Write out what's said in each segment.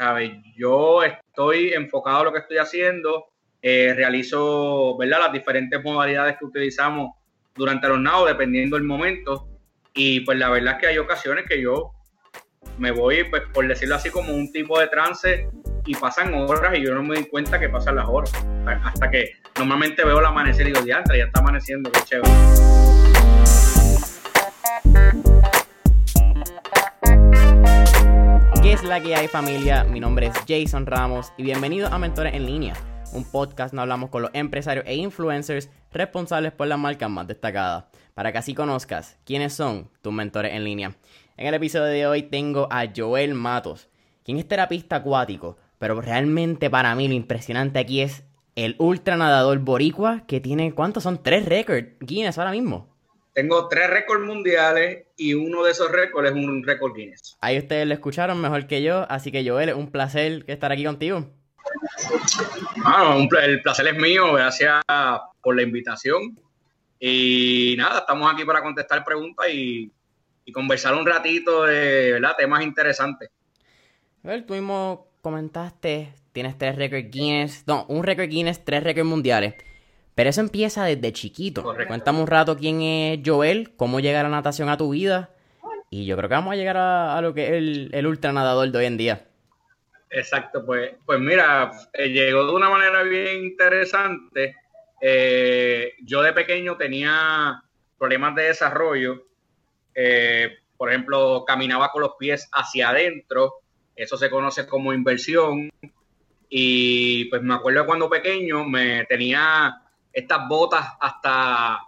¿sabes? Yo estoy enfocado a lo que estoy haciendo, eh, realizo, ¿verdad? Las diferentes modalidades que utilizamos durante los nados, dependiendo del momento. Y pues la verdad es que hay ocasiones que yo me voy, pues por decirlo así, como un tipo de trance y pasan horas y yo no me doy cuenta que pasan las horas. Hasta que normalmente veo el amanecer y digo, ya está amaneciendo, qué chévere. Es la que hay familia? Mi nombre es Jason Ramos y bienvenido a Mentores en Línea, un podcast donde hablamos con los empresarios e influencers responsables por las marcas más destacadas, para que así conozcas quiénes son tus mentores en línea. En el episodio de hoy tengo a Joel Matos, quien es terapista acuático, pero realmente para mí lo impresionante aquí es el ultranadador boricua que tiene, ¿cuántos son? Tres récords Guinness ahora mismo. Tengo tres récords mundiales y uno de esos récords es un récord Guinness. Ahí ustedes lo escucharon mejor que yo, así que Joel, es un placer estar aquí contigo. Ah, el placer es mío, gracias por la invitación. Y nada, estamos aquí para contestar preguntas y, conversar un ratito de ¿verdad? temas interesantes. Ver, tú mismo comentaste, tienes tres récords Guinness, no, un récord Guinness, tres récords mundiales. Pero eso empieza desde chiquito. Cuéntame un rato quién es Joel, cómo llega la natación a tu vida. Y yo creo que vamos a llegar a, lo que es el, el ultranadador de hoy en día. Exacto, pues, pues mira, eh, llegó de una manera bien interesante. Eh, yo de pequeño tenía problemas de desarrollo. Eh, por ejemplo, caminaba con los pies hacia adentro. Eso se conoce como inversión. Y pues me acuerdo cuando pequeño me tenía estas botas hasta,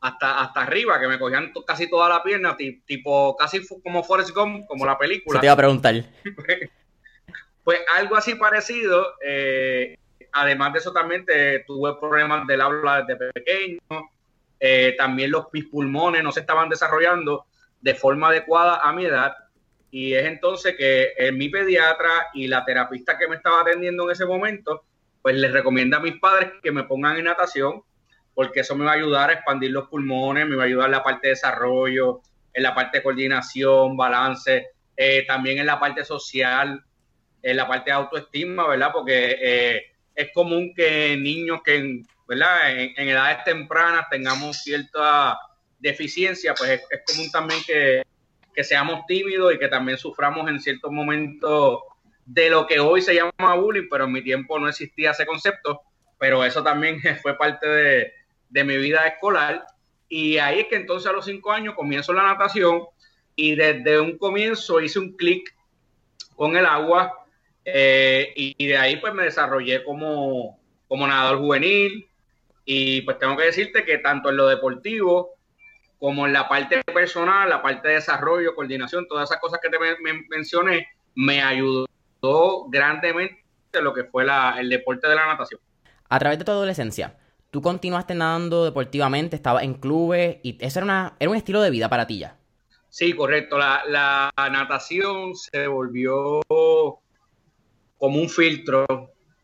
hasta, hasta arriba, que me cogían casi toda la pierna, tipo casi como Forrest Gump, como la película. Se te iba a preguntar. pues algo así parecido. Eh, además de eso también tuve problemas del habla desde pequeño. Eh, también los mis pulmones no se estaban desarrollando de forma adecuada a mi edad. Y es entonces que mi pediatra y la terapista que me estaba atendiendo en ese momento pues les recomiendo a mis padres que me pongan en natación, porque eso me va a ayudar a expandir los pulmones, me va a ayudar en la parte de desarrollo, en la parte de coordinación, balance, eh, también en la parte social, en la parte de autoestima, ¿verdad? Porque eh, es común que niños que, en, ¿verdad? En, edades tempranas tengamos cierta deficiencia, pues es, es común también que, que seamos tímidos y que también suframos en ciertos momentos de lo que hoy se llama bullying, pero en mi tiempo no existía ese concepto, pero eso también fue parte de, mi vida escolar. Y ahí es que entonces a los cinco años comienzo la natación y desde un comienzo hice un clic con el agua eh, y, de ahí pues me desarrollé como, como nadador juvenil y pues tengo que decirte que tanto en lo deportivo como en la parte personal, la parte de desarrollo, coordinación, todas esas cosas que te mencioné, me ayudó grandemente lo que fue el deporte de la natación. A través de tu adolescencia, tú continuaste nadando deportivamente, estabas en clubes y eso era, una, era un estilo de vida para ti ya. Sí, correcto. La, natación se volvió como un filtro,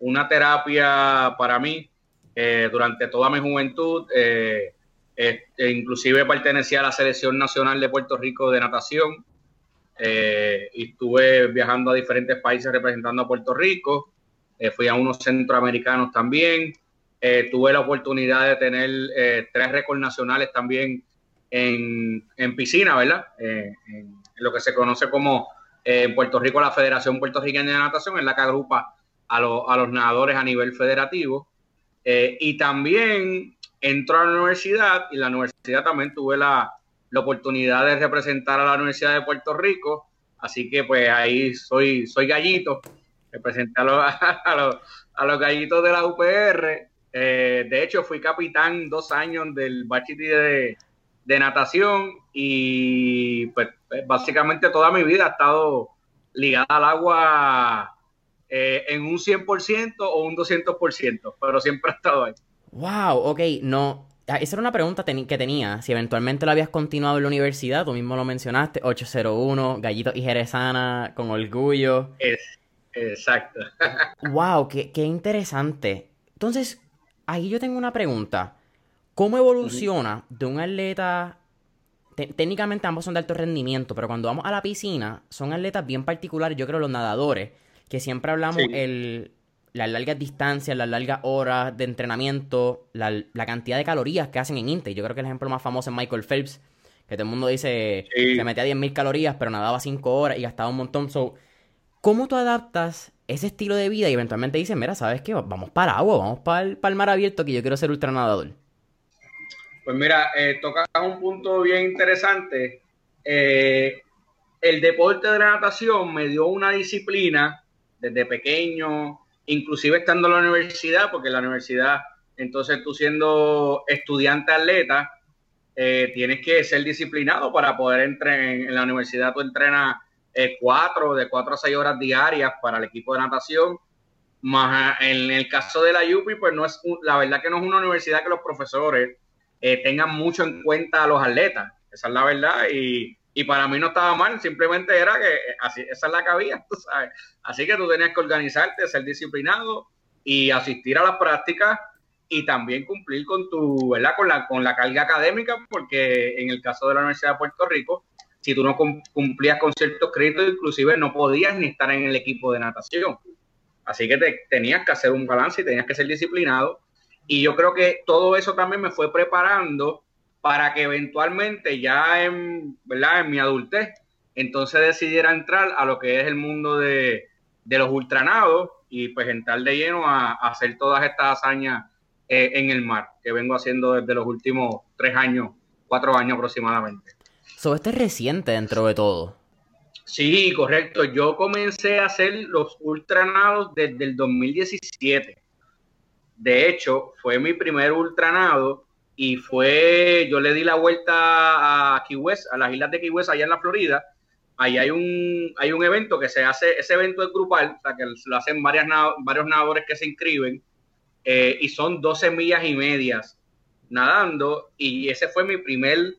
una terapia para mí eh, durante toda mi juventud. Eh, eh, inclusive pertenecía a la selección nacional de Puerto Rico de natación. Eh, y estuve viajando a diferentes países representando a Puerto Rico. Eh, fui a unos centroamericanos también. Eh, tuve la oportunidad de tener tres récords nacionales también en, en piscina, ¿verdad? lo que se conoce como en Puerto Rico la Federación Puertorriqueña de Natación, es la que agrupa a, a los nadadores a nivel federativo. y también entró a la universidad y la universidad también tuve la, la oportunidad de representar a la Universidad de Puerto Rico, así que pues ahí soy, soy gallito, representé a los, gallitos de la UPR, eh, de hecho fui capitán dos años del bachiller de, natación y pues, pues básicamente toda mi vida ha estado ligada al agua eh, en un 100% o un 200%, pero siempre ha estado ahí. Wow, ok, no, esa era una pregunta que tenía. Si eventualmente lo habías continuado en la universidad, tú mismo lo mencionaste, 801, Gallito y Jerezana, con orgullo. Es, exacto. wow, qué, qué interesante. Entonces, ahí yo tengo una pregunta. ¿Cómo evoluciona de un atleta técnicamente ambos son de alto rendimiento, pero cuando vamos a la piscina, son atletas bien particulares, yo creo, los nadadores, que siempre hablamos el, las largas distancias, las largas horas de entrenamiento, la, cantidad de calorías que hacen en Inte. Yo creo que el ejemplo más famoso es Michael Phelps, que todo el mundo dice que metía 10.000 calorías, pero nadaba 5 horas y gastaba un montón. So, ¿Cómo tú adaptas ese estilo de vida y eventualmente dices, mira, ¿sabes qué? Vamos para agua, vamos para el, para el mar abierto, que yo quiero ser ultranadador. Pues mira, eh, tocas un punto bien interesante. Eh, el deporte de la natación me dio una disciplina desde pequeño, inclusive estando en la universidad, porque en la universidad, entonces tú siendo estudiante atleta, eh, tienes que ser disciplinado para poder entrar en, la universidad. Tú entrenas eh, cuatro, de cuatro a seis horas diarias para el equipo de natación. Más en el caso de la UPI, pues no es, la verdad que no es una universidad que los profesores eh, tengan mucho en cuenta a los atletas. Esa es la verdad. Y, y para mí no estaba mal, simplemente era que así, esa es la que había, tú sabes. Así que tú tenías que organizarte, ser disciplinado y asistir a las prácticas y también cumplir con tu, ¿verdad? Con la, con la carga académica, porque en el caso de la Universidad de Puerto Rico, si tú no cumplías con ciertos créditos, inclusive no podías ni estar en el equipo de natación. Así que te, tenías que hacer un balance y tenías que ser disciplinado. Y yo creo que todo eso también me fue preparando para que eventualmente ya en, ¿verdad? en mi adultez, entonces decidiera entrar a lo que es el mundo de, los ultranados y pues entrar de lleno a, hacer todas estas hazañas eh, en el mar que vengo haciendo desde los últimos tres años, cuatro años aproximadamente. So, este es reciente dentro de todo. Sí, correcto. Yo comencé a hacer los ultranados desde el 2017. De hecho, fue mi primer ultranado y fue, yo le di la vuelta a Key West, a las islas de Key West, allá en la Florida. Ahí hay un, hay un evento que se hace, ese evento es grupal, o sea, que lo hacen varias, varios nadadores que se inscriben, eh, y son 12 millas y medias nadando, y ese fue mi primer,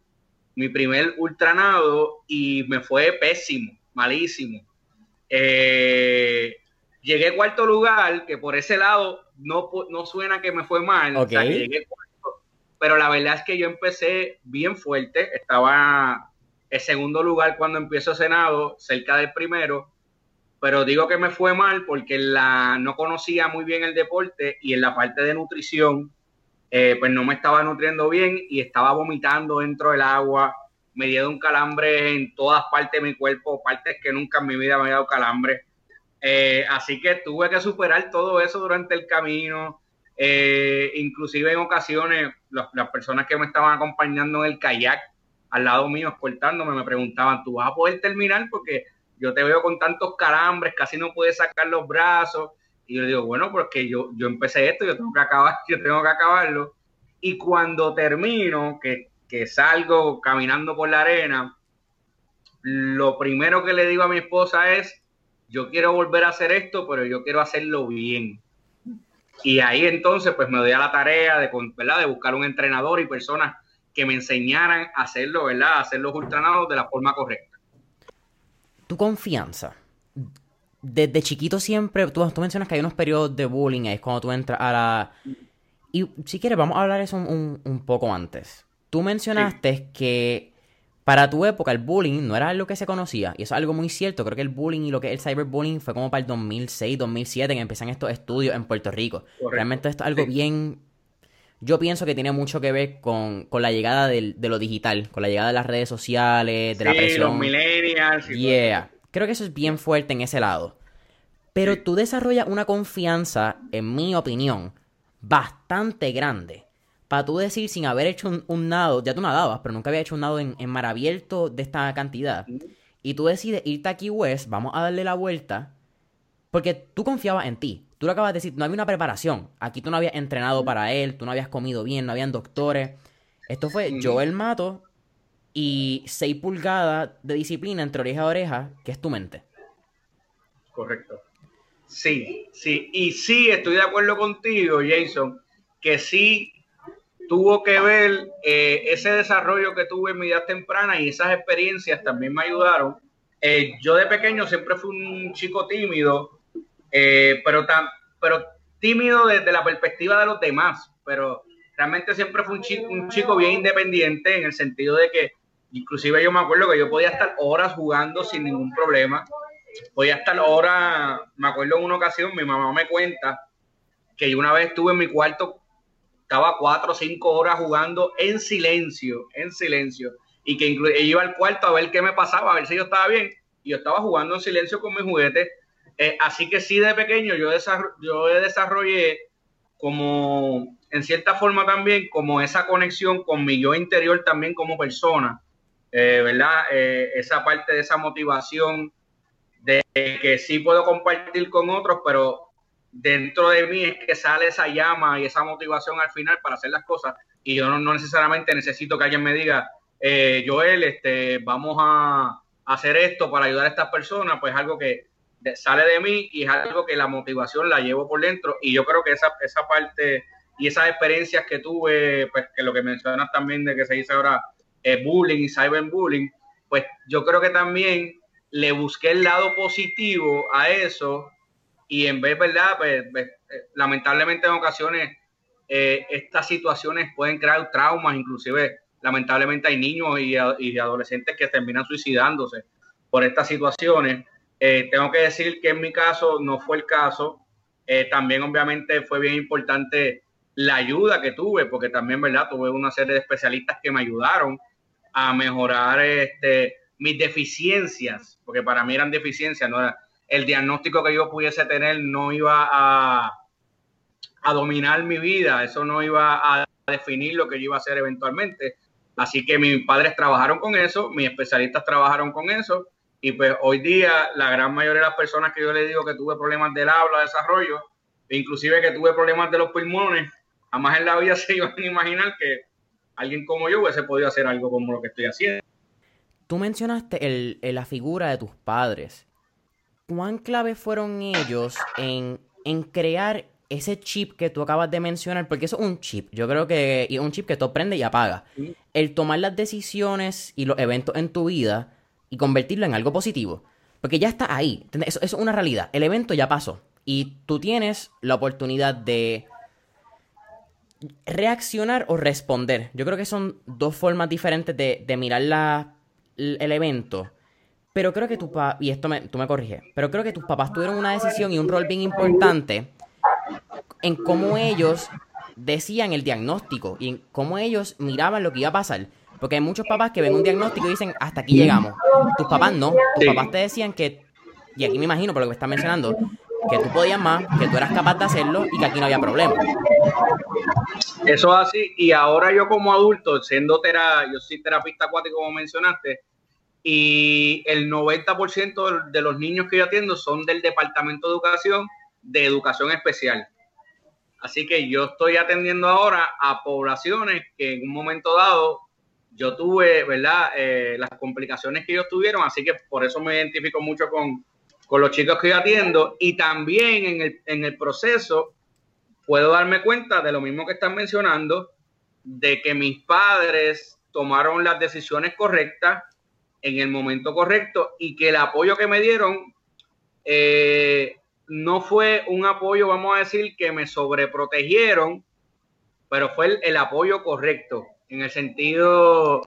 mi primer ultranado, y me fue pésimo, malísimo. Eh, llegué cuarto lugar, que por ese lado no, no suena que me fue mal, o sea, que llegué pero la verdad es que yo empecé bien fuerte, estaba en segundo lugar cuando empiezo Senado, cerca del primero, pero digo que me fue mal porque la, no conocía muy bien el deporte y en la parte de nutrición, eh, pues no me estaba nutriendo bien y estaba vomitando dentro del agua, me dio un calambre en todas partes de mi cuerpo, partes que nunca en mi vida me había dado calambre. Eh, así que tuve que superar todo eso durante el camino. Eh, inclusive en ocasiones las personas que me estaban acompañando en el kayak al lado mío escoltándome me preguntaban, ¿tú vas a poder terminar? Porque yo te veo con tantos calambres, casi no puedes sacar los brazos. Y yo digo, bueno, porque yo, yo empecé esto, yo tengo que acabar, yo tengo que acabarlo. Y cuando termino, que, que salgo caminando por la arena, lo primero que le digo a mi esposa es, yo quiero volver a hacer esto, pero yo quiero hacerlo bien. Y ahí entonces pues me doy a la tarea de, ¿verdad? de buscar un entrenador y personas que me enseñaran a hacerlo, ¿verdad? A hacer los ultranados de la forma correcta. Tu confianza. Desde chiquito siempre, tú, tú mencionas que hay unos periodos de bullying, es cuando tú entras a la... Y si quieres, vamos a hablar eso un, un, poco antes. Tú mencionaste que para tu época el bullying no era algo que se conocía. Y eso es algo muy cierto. Creo que el bullying y lo que es el cyberbullying fue como para el 2006, 2007 que empiezan estos estudios en Puerto Rico. Realmente esto es algo bien... Yo pienso que tiene mucho que ver con, la llegada de lo digital, con la llegada de las redes sociales, de la presión. los millennials. yeah. Creo que eso es bien fuerte en ese lado. Pero tú desarrollas una confianza, en mi opinión, bastante grande para tú decir sin haber hecho un, nado, ya tú nadabas, pero nunca había hecho un nado en, mar abierto de esta cantidad, y tú decides irte aquí West, vamos a darle la vuelta, porque tú confiabas en ti. Tú lo acabas de decir, no había una preparación. Aquí tú no habías entrenado para él, tú no habías comido bien, no habían doctores. Esto fue yo el Mato y 6 pulgadas de disciplina entre oreja a oreja, que es tu mente. Correcto. Sí, sí. Y sí, estoy de acuerdo contigo, Jason, que sí tuvo que ver eh, ese desarrollo que tuve en mi edad temprana y esas experiencias también me ayudaron. Eh, yo de pequeño siempre fui un chico tímido, eh, pero, tan, pero tímido desde la perspectiva de los demás, pero realmente siempre fui un chico, un chico bien independiente en el sentido de que inclusive yo me acuerdo que yo podía estar horas jugando sin ningún problema. Hoy hasta la hora, me acuerdo en una ocasión, mi mamá me cuenta que una vez estuve en mi cuarto, estaba cuatro o cinco horas jugando en silencio, en silencio, y que iba al cuarto a ver qué me pasaba, a ver si yo estaba bien, y yo estaba jugando en silencio con mis juguetes. Eh, así que sí, de pequeño yo, yo desarrollé como, en cierta forma también, como esa conexión con mi yo interior también como persona, eh, ¿verdad? Eh, esa parte de esa motivación de que sí puedo compartir con otros, pero dentro de mí es que sale esa llama y esa motivación al final para hacer las cosas. Y yo no, necesariamente necesito que alguien me diga, eh, Joel, este, vamos a hacer esto para ayudar a estas personas, pues algo que sale de mí y es algo que la motivación la llevo por dentro. Y yo creo que esa, esa parte y esas experiencias que tuve, pues que lo que mencionas también de que se dice ahora eh, bullying y cyberbullying, pues yo creo que también le busqué el lado positivo a eso y en vez, ¿verdad? Pues, pues eh, lamentablemente en ocasiones eh, estas situaciones pueden crear traumas, inclusive lamentablemente hay niños y, y adolescentes que terminan suicidándose por estas situaciones. tengo que decir que en mi caso no fue el caso. también obviamente fue bien importante la ayuda que tuve, porque también, ¿verdad? Tuve una serie de especialistas que me ayudaron a mejorar este, mis deficiencias, porque para mí eran deficiencias, no era, el diagnóstico que yo pudiese tener no iba a, a dominar mi vida, eso no iba a definir lo que yo iba a hacer eventualmente. Así que mis padres trabajaron con eso, mis especialistas trabajaron con eso, y pues hoy día la gran mayoría de las personas que yo le digo que tuve problemas del habla, desarrollo, inclusive que tuve problemas de los pulmones, jamás en la vida se iban a imaginar que alguien como yo hubiese podido hacer algo como lo que estoy haciendo. Tú mencionaste el, la figura de tus padres. ¿Cuán clave fueron ellos en, en crear ese chip que tú acabas de mencionar? Porque eso es un chip. Yo creo que es un chip que tú prende y apaga. El tomar las decisiones y los eventos en tu vida y convertirlo en algo positivo. Porque ya está ahí. Eso, eso es una realidad. El evento ya pasó. Y tú tienes la oportunidad de reaccionar o responder. Yo creo que son dos formas diferentes de, mirar la, el evento. Pero creo que tu papá, y esto me, tú me corriges, pero creo que tus papás tuvieron una decisión y un rol bien importante en cómo ellos decían el diagnóstico y en cómo ellos miraban lo que iba a pasar. Porque hay muchos papás que ven un diagnóstico y dicen, hasta aquí llegamos. Tus papás no. Tus papás te decían que, y aquí me imagino por lo que estás mencionando, que tú podías más, que tú eras capaz de hacerlo y que aquí no había problema. Eso es así. Y ahora yo como adulto, siendo tera, yo soy terapista acuático como mencionaste, y el 90% de los niños que yo atiendo son del Departamento de Educación de Educación Especial. Así que yo estoy atendiendo ahora a poblaciones que en un momento dado yo tuve, ¿verdad? Eh, las complicaciones que ellos tuvieron, así que por eso me identifico mucho con, con los chicos que yo atiendo y también en el, en el proceso puedo darme cuenta de lo mismo que están mencionando, de que mis padres tomaron las decisiones correctas en el momento correcto y que el apoyo que me dieron eh, no fue un apoyo, vamos a decir, que me sobreprotegieron, pero fue el, apoyo correcto, en el sentido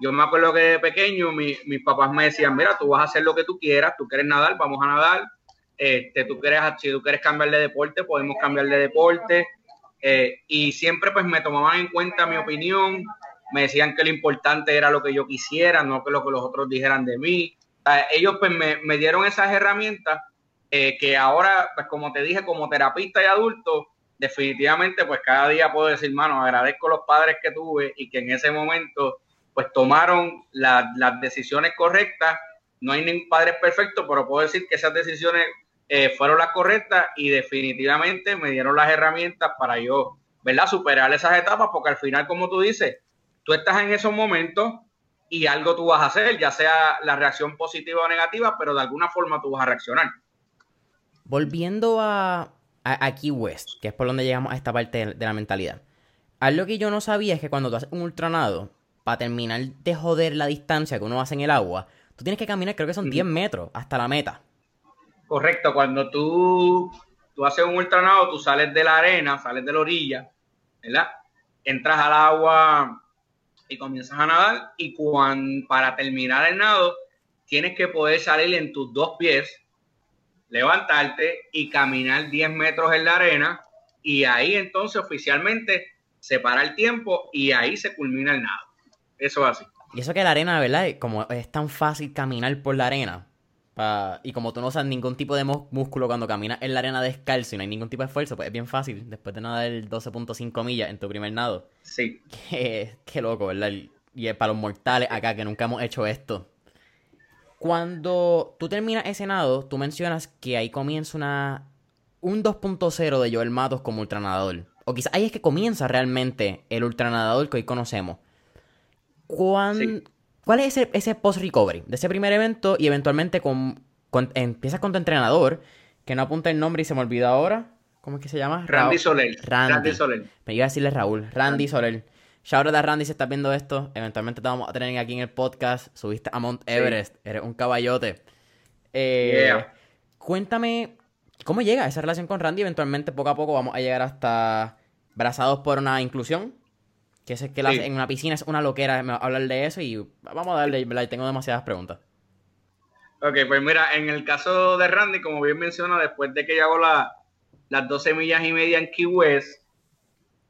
yo me acuerdo que de pequeño mis papás me decían, mira, tú vas a hacer lo que tú quieras, tú quieres nadar, vamos a nadar, este, tú quieres, si tú quieres cambiar de deporte, podemos cambiar de deporte, eh, y siempre pues me tomaban en cuenta mi opinión, me decían que lo importante era lo que yo quisiera, no que lo que los otros dijeran de mí. ellos pues me, dieron esas herramientas eh, que ahora, pues como te dije, como terapista y adulto, definitivamente pues cada día puedo decir, mano, agradezco los padres que tuve y que en ese momento pues tomaron las decisiones correctas. No hay ningún padre perfecto, pero puedo decir que esas decisiones eh, fueron las correctas y definitivamente me dieron las herramientas para yo, ¿verdad? Superar esas etapas, porque al final, como tú dices, tú estás en esos momentos y algo tú vas a hacer, ya sea la reacción positiva o negativa, pero de alguna forma tú vas a reaccionar. Volviendo a, a, Key West, que es por donde llegamos a esta parte de, de la mentalidad. Algo que yo no sabía es que cuando tú haces un ultranado, para terminar de joder la distancia que uno hace en el agua, tú tienes que caminar, creo que son 10 metros hasta la meta. Correcto, cuando tú, tú haces un ultranado, tú sales de la arena, sales de la orilla, ¿verdad? Entras al agua y comienzas a nadar y cuando, para terminar el nado, tienes que poder salir en tus dos pies, levantarte y caminar 10 metros en la arena y ahí entonces oficialmente se para el tiempo y ahí se culmina el nado. Eso es así. Y eso que la arena, ¿verdad? Como es tan fácil caminar por la arena. Y como tú no usas ningún tipo de músculo cuando caminas en la arena descalzo y no hay ningún tipo de esfuerzo, pues es bien fácil después de nadar 12.5 millas en tu primer nado. Sí. Qué, qué loco, ¿verdad? Y para los mortales acá que nunca hemos hecho esto. Cuando tú terminas ese nado, tú mencionas que ahí comienza una un 2.0 de Joel Matos como ultranadador. O quizás ahí es que comienza realmente el ultranadador que hoy conocemos. ¿Cuál es ese, post-recovery de ese primer evento y eventualmente con, empiezas con tu entrenador, que no apunta el nombre y se me olvida ahora? ¿Cómo es que se llama? Randy Soler. Randy. Soler. Me iba a decirle Raúl. Randy Soler. Shout out a Randy si estás viendo esto. Eventualmente te vamos a tener aquí en el podcast. Subiste a Mount Everest. Eres un caballote. Eh, cuéntame cómo llega esa relación con Randy. Eventualmente, poco a poco, vamos a llegar hasta Brazados por una inclusión. Que es que en una piscina es una loquera hablar de eso. Y vamos a darle, Tengo demasiadas preguntas. Ok, pues mira, en el caso de Randy, como bien menciona, después de que yo hago las 12 millas y media en Key West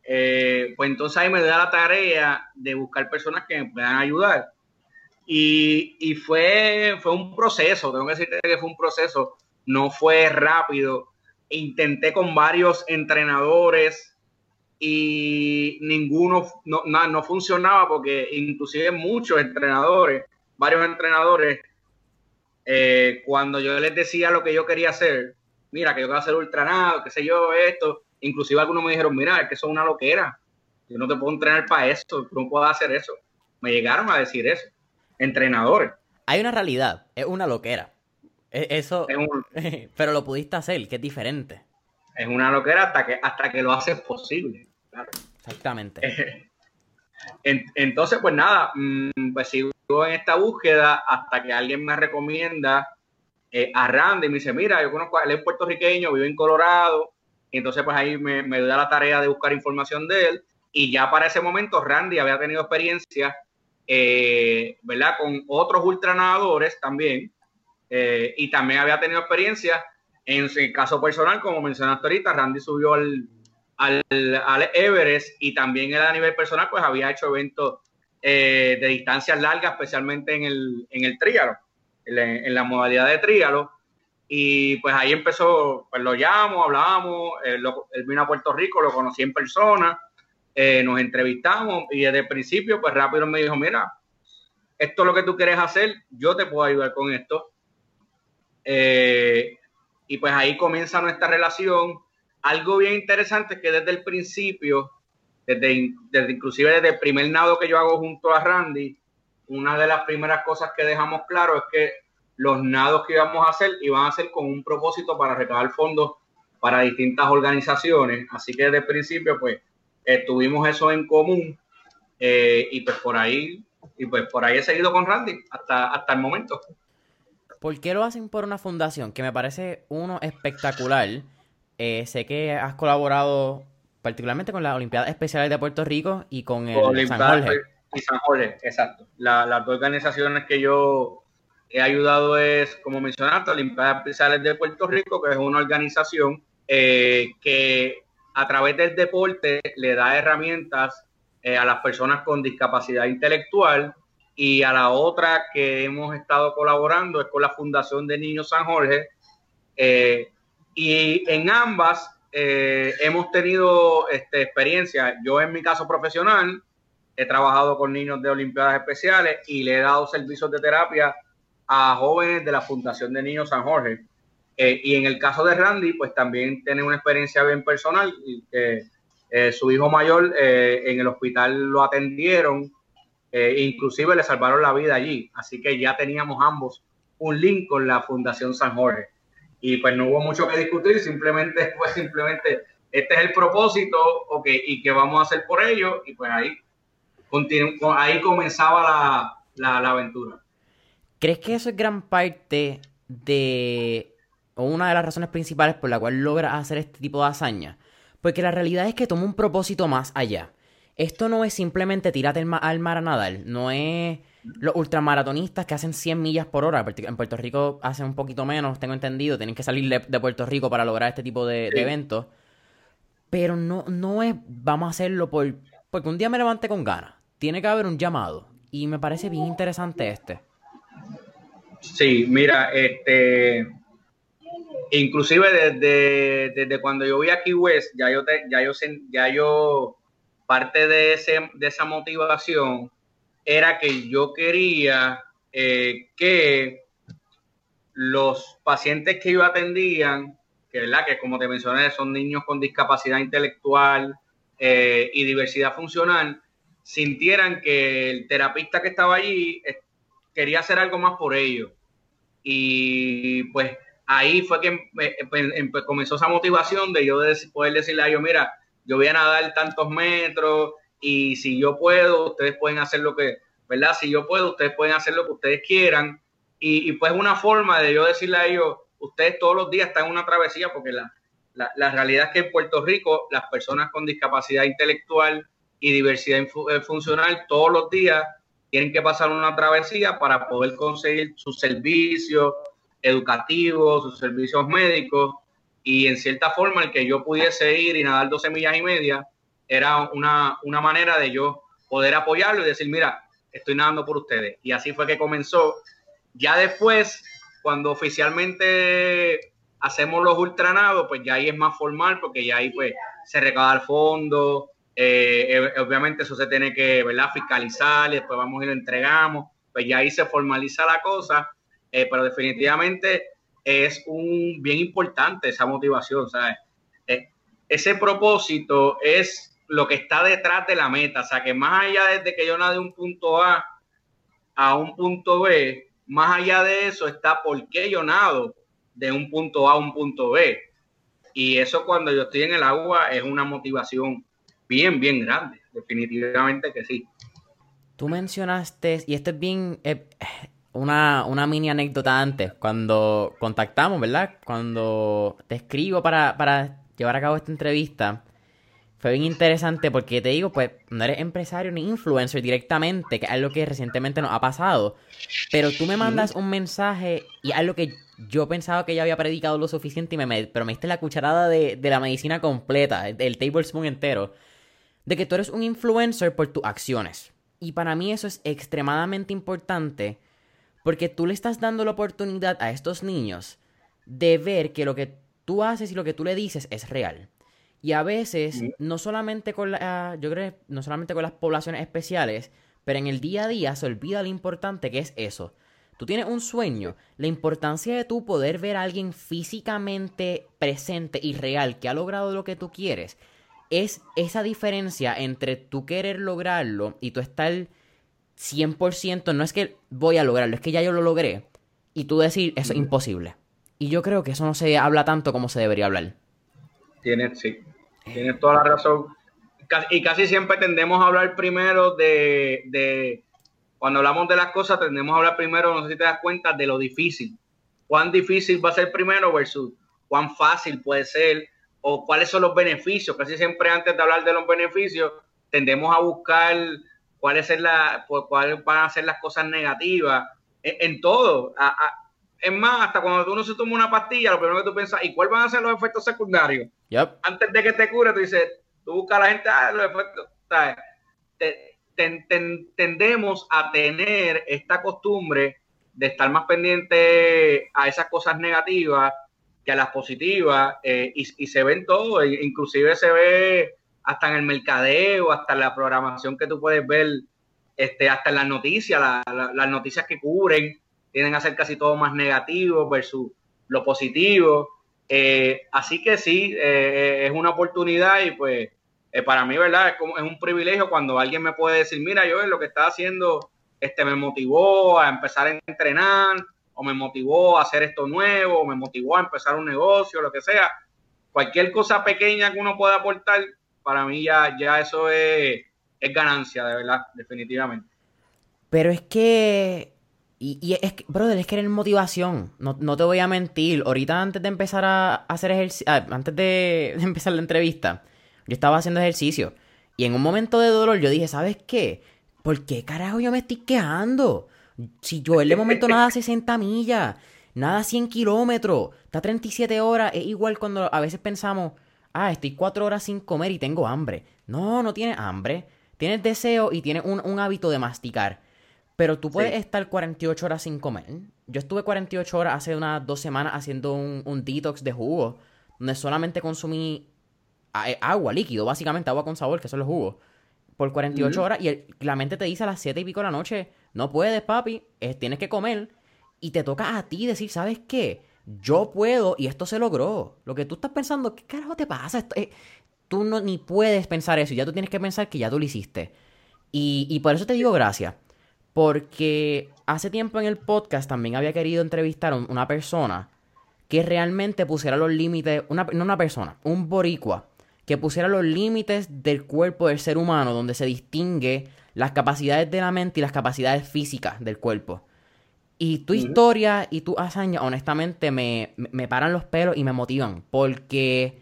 eh, pues entonces ahí me da la tarea de buscar personas que me puedan ayudar. Y, fue, fue un proceso, tengo que decirte que fue un proceso, no fue rápido. Intenté con varios entrenadores y ninguno no, no, funcionaba porque inclusive muchos entrenadores, varios entrenadores, eh, cuando yo les decía lo que yo quería hacer, mira, que yo quiero hacer ultranado, qué sé yo, esto, Inclusive algunos me dijeron, mira, es que eso es una loquera. Yo no te puedo entrenar para eso, tú no puedes hacer eso. Me llegaron a decir eso. Entrenadores. Hay una realidad, es una loquera. E, eso, pero lo pudiste hacer, que es diferente. Es una loquera hasta que, hasta que lo haces posible. Exactamente. Entonces, pues nada, mm, pues sigo en esta búsqueda hasta que alguien me recomienda eh, a Randy y me dice, mira, yo conozco a él es puertorriqueño, vive en Colorado, y entonces, pues ahí me, me da la tarea de buscar información de él. Y ya para ese momento, Randy había tenido experiencia, eh, ¿verdad? Con otros ultranadadores también. Eh, y también había tenido experiencia en su caso personal, como mencionaste ahorita, Randy subió al, al, Everest y también él a nivel personal, pues había hecho eventos eh, de distancias largas, especialmente en el, en el tríalo, en, la modalidad de tríalo. Y pues ahí empezó, pues lo llamo, hablábamos, él, vino a Puerto Rico, lo conocí en persona, eh, nos entrevistamos y desde el principio pues rápido me dijo, mira, esto es lo que tú quieres hacer, yo te puedo ayudar con esto. Eh, y pues ahí comienza nuestra relación. Algo bien interesante es que desde el principio, desde, desde inclusive desde el primer nado que yo hago junto a Randy, una de las primeras cosas que dejamos claro es que los nados que íbamos a hacer iban a ser con un propósito para recabar fondos para distintas organizaciones. Así que desde el principio, pues, tuvimos eso en común eh, y pues por ahí, y pues por ahí he seguido con Randy hasta, hasta el momento. ¿Por qué lo hacen por una fundación? Que me parece uno espectacular. Eh, sé que has colaborado particularmente con las Olimpiadas Especiales de Puerto Rico y con el San Jorge. Y San Jorge, exacto. las dos organizaciones que yo he ayudado es, como mencionaste, Olimpiadas Especiales de Puerto Rico, que es una organización eh, que a través del deporte le da herramientas eh, a las personas con discapacidad intelectual y a la otra que hemos estado colaborando es con la Fundación de Niños San Jorge eh, y en ambas hemos tenido este, experiencia. Yo en mi caso profesional he trabajado con niños de Olimpiadas Especiales y le he dado servicios de terapia a jóvenes de la Fundación de Niños San Jorge. Eh, y en el caso de Randy, pues también tiene una experiencia bien personal, que eh, su hijo mayor eh, en el hospital lo atendieron, inclusive le salvaron la vida allí, así que ya teníamos ambos un link con la Fundación San Jorge. Y pues no hubo mucho que discutir, simplemente fue simplemente, este es el propósito, ok, y qué vamos a hacer por ello, y pues ahí, ahí comenzaba la, la aventura. ¿Crees que eso es gran parte de. o una de las razones principales por la cual logras hacer este tipo de hazaña? Porque la realidad es que toma un propósito más allá. Esto no es simplemente tirarte al mar a nadar. No es los ultramaratonistas que hacen 100 millas por hora, en Puerto Rico hacen un poquito menos, tengo entendido, tienen que salir de, Puerto Rico para lograr este tipo de, eventos. Pero no, no es, vamos a hacerlo por, porque un día me levanté con ganas. Tiene que haber un llamado. Y me parece bien interesante este. Sí, mira, este, inclusive desde, desde cuando yo vi aquí West, ya yo, ya yo, ya yo, parte de, ese, de esa motivación era que yo quería eh, que los pacientes que yo atendían, que, que como te mencioné son niños con discapacidad intelectual eh, y diversidad funcional, sintieran que el terapista que estaba allí eh, quería hacer algo más por ellos. Y pues ahí fue que comenzó esa motivación de yo poder decirle a ellos, mira, yo voy a nadar tantos metros, y si yo puedo, ustedes pueden hacer lo que, ¿verdad? Si yo puedo, ustedes pueden hacer lo que ustedes quieran. Y, pues una forma de yo decirle a ellos, ustedes todos los días están en una travesía, porque la, la, realidad es que en Puerto Rico las personas con discapacidad intelectual y diversidad eh, funcional todos los días tienen que pasar una travesía para poder conseguir sus servicios educativos, sus servicios médicos y en cierta forma el que yo pudiese ir y nadar 12 millas y media era una, una manera de yo poder apoyarlo y decir, mira, estoy nadando por ustedes. Y así fue que comenzó. Ya después, cuando oficialmente hacemos los ultranados, pues ya ahí es más formal, porque ya ahí pues se recauda el fondo, eh, obviamente eso se tiene que ¿verdad? fiscalizar y después vamos y lo entregamos, pues ya ahí se formaliza la cosa, eh, pero definitivamente es un bien importante esa motivación, ¿sabes? Eh, ese propósito es lo que está detrás de la meta. O sea, que más allá desde que yo nade un punto A a un punto B, más allá de eso está por qué yo nado de un punto A a un punto B. Y eso cuando yo estoy en el agua es una motivación bien, bien grande. Definitivamente que sí. Tú mencionaste, y esto es bien, eh, una, una, mini anécdota antes, cuando contactamos, ¿verdad? Cuando te escribo para, para llevar a cabo esta entrevista, fue bien interesante porque te digo, pues no eres empresario ni influencer directamente, que es algo que recientemente nos ha pasado. Pero tú me mandas un mensaje y algo que yo pensaba que ya había predicado lo suficiente y me, pero me diste la cucharada de, de la medicina completa, el tablespoon entero, de que tú eres un influencer por tus acciones. Y para mí eso es extremadamente importante porque tú le estás dando la oportunidad a estos niños de ver que lo que tú haces y lo que tú le dices es real. Y a veces, no solamente con la, yo creo, no solamente con las poblaciones especiales, pero en el día a día se olvida lo importante que es eso. Tú tienes un sueño, la importancia de tú poder ver a alguien físicamente presente y real que ha logrado lo que tú quieres, es esa diferencia entre tú querer lograrlo y tú estar 100%, no es que voy a lograrlo, es que ya yo lo logré, y tú decir, eso es imposible. Y yo creo que eso no se habla tanto como se debería hablar. Tienes, sí, Tienes toda la razón. Y casi siempre tendemos a hablar primero de, cuando hablamos de las cosas, tendemos a hablar primero, no sé si te das cuenta, de lo difícil. Cuán difícil va a ser primero versus cuán fácil puede ser o cuáles son los beneficios. Casi siempre antes de hablar de los beneficios, tendemos a buscar cuáles, pues, cuáles van a ser las cosas negativas en, todo. es más, hasta cuando uno se toma una pastilla, lo primero que tú piensas, ¿y cuáles van a ser los efectos secundarios? Antes de que te cure, tú dices, tú buscas a la gente, ah, los efectos, tendemos a tener esta costumbre de estar más pendiente a esas cosas negativas que a las positivas eh, y, se ven todo, e inclusive se ve hasta en el mercadeo, hasta en la programación que tú puedes ver, este, hasta en las noticias, las noticias que cubren tienen a ser casi todo más negativo versus lo positivo. Eh, así que sí, eh, es una oportunidad y pues eh, para mí, ¿verdad? Es, como, es un privilegio cuando alguien me puede decir, mira, yo lo que está haciendo este, me motivó a empezar a entrenar o me motivó a hacer esto nuevo o me motivó a empezar un negocio, lo que sea. Cualquier cosa pequeña que uno pueda aportar, para mí ya, ya eso es, es ganancia, de verdad, definitivamente. Pero es que y, es que, brother, es que eres motivación. No, no, te voy a mentir. Ahorita antes de empezar a hacer ejercicio, ah, antes de, empezar la entrevista, yo estaba haciendo ejercicio. Y en un momento de dolor yo dije, ¿sabes qué? ¿por qué carajo yo me estoy quejando? Si yo en de momento nada 60 millas, nada 100 kilómetros, está 37 horas, es igual cuando a veces pensamos, ah, estoy 4 horas sin comer y tengo hambre. No, no tienes hambre, tienes deseo y tienes un, hábito de masticar. Pero tú puedes estar 48 horas sin comer. Yo estuve 48 horas hace unas dos semanas haciendo un, un detox de jugo, donde solamente consumí eh, agua, líquido, básicamente agua con sabor, que son los jugos, por 48 horas. Y la mente te dice a las 7 y pico de la noche, no puedes, papi, tienes que comer. Y te toca a ti decir, ¿sabes qué? Yo puedo y esto se logró. Lo que tú estás pensando, ¿qué carajo te pasa? Eh, tú no ni puedes pensar eso. Ya tú tienes que pensar que ya tú lo hiciste. Y, por eso te digo gracias. Porque hace tiempo en el podcast también había querido entrevistar a una persona que realmente pusiera los límites, una, no una persona, un boricua, que pusiera los límites del cuerpo del ser humano, donde se distingue las capacidades de la mente y las capacidades físicas del cuerpo. Y tu historia y tu hazaña, honestamente, me, me, paran los pelos y me motivan, porque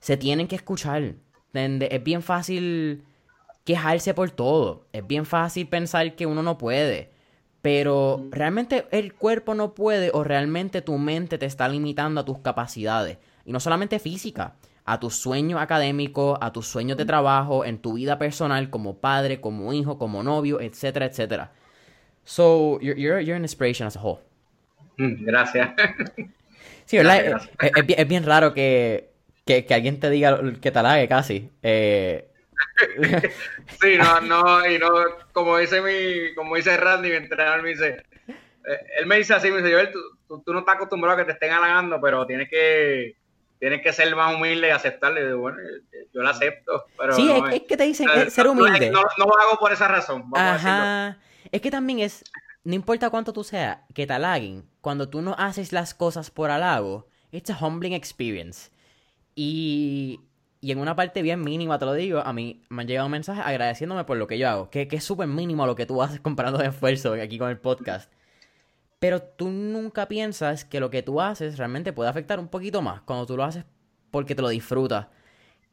se tienen que escuchar. Es bien fácil quejarse por todo, es bien fácil pensar que uno no puede. Pero realmente el cuerpo no puede o realmente tu mente te está limitando a tus capacidades. Y no solamente física, a tus sueños académicos, a tus sueños de trabajo, en tu vida personal como padre, como hijo, como novio, etcétera, etcétera. So, you're, you're, an inspiration as a whole. Mm, gracias. Sí, ¿verdad? Es, bien raro que, que, que, alguien te diga que te halague casi. Eh, sí, no, no, y no, como dice mi, como dice Randy, mi entrenador me dice, eh, él me dice así, me dice, Joel, tú, tú, no estás acostumbrado a que te estén halagando, pero tienes que, tienes que ser más humilde y aceptarle. Bueno, yo lo acepto. Pero sí, es, que te dicen ser humilde. No, no, lo hago por esa razón. Ajá. Es que también es, no importa cuánto tú seas, que te halaguen, cuando tú no haces las cosas por halago, it's a humbling experience. Y, y en una parte bien mínima, te lo digo, a mí me han llegado un mensaje agradeciéndome por lo que yo hago, que, que es súper mínimo lo que tú haces comparando de esfuerzo aquí con el podcast. Pero tú nunca piensas que lo que tú haces realmente puede afectar un poquito más cuando tú lo haces porque te lo disfrutas.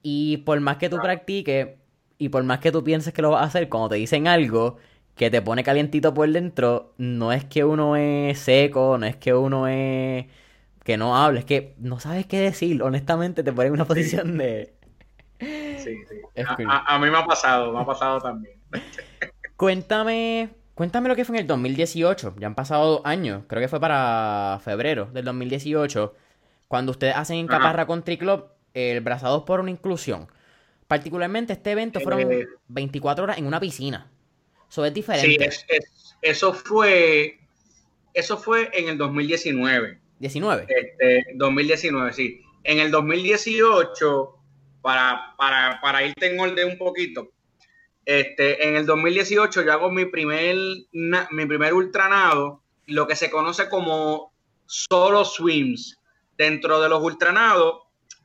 Y por más que tú practiques y por más que tú pienses que lo vas a hacer, cuando te dicen algo que te pone calientito por dentro, no es que uno es seco, no es que uno es que no hable, es que no sabes qué decir. Honestamente, te pone en una posición de. Sí, sí. A, a, mí me ha pasado, me ha pasado también. Cuéntame, cuéntame lo que fue en el 2018. Ya han pasado dos años, creo que fue para febrero del 2018, cuando ustedes hacen en Caparra Country Club el Brazados por una Inclusión. Particularmente este evento fueron 24 eh, horas en una piscina. Eso es diferente. Sí, eso fue eso fue en el 2019. 19. Este, 2019, sí. En el 2018, para, para, para irte en orden un poquito, este, en el 2018 yo hago mi primer, mi primer ultranado, lo que se conoce como solo swims. Dentro de los ultranados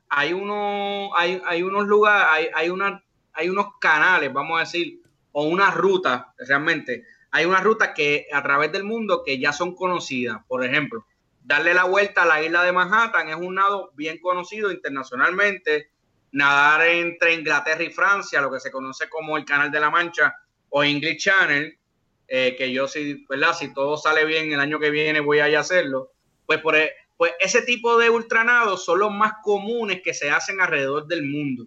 hay, uno, hay, hay unos lugares, hay, hay, una, hay unos canales, vamos a decir, o una ruta, realmente. Hay una ruta que a través del mundo que ya son conocidas. Por ejemplo, darle la vuelta a la isla de Manhattan es un nado bien conocido internacionalmente. Nadar entre Inglaterra y Francia, lo que se conoce como el Canal de la Mancha o English Channel, eh, que yo si, ¿verdad? si todo sale bien el año que viene voy a a hacerlo, pues, por, e, pues ese tipo de ultranados son los más comunes que se hacen alrededor del mundo.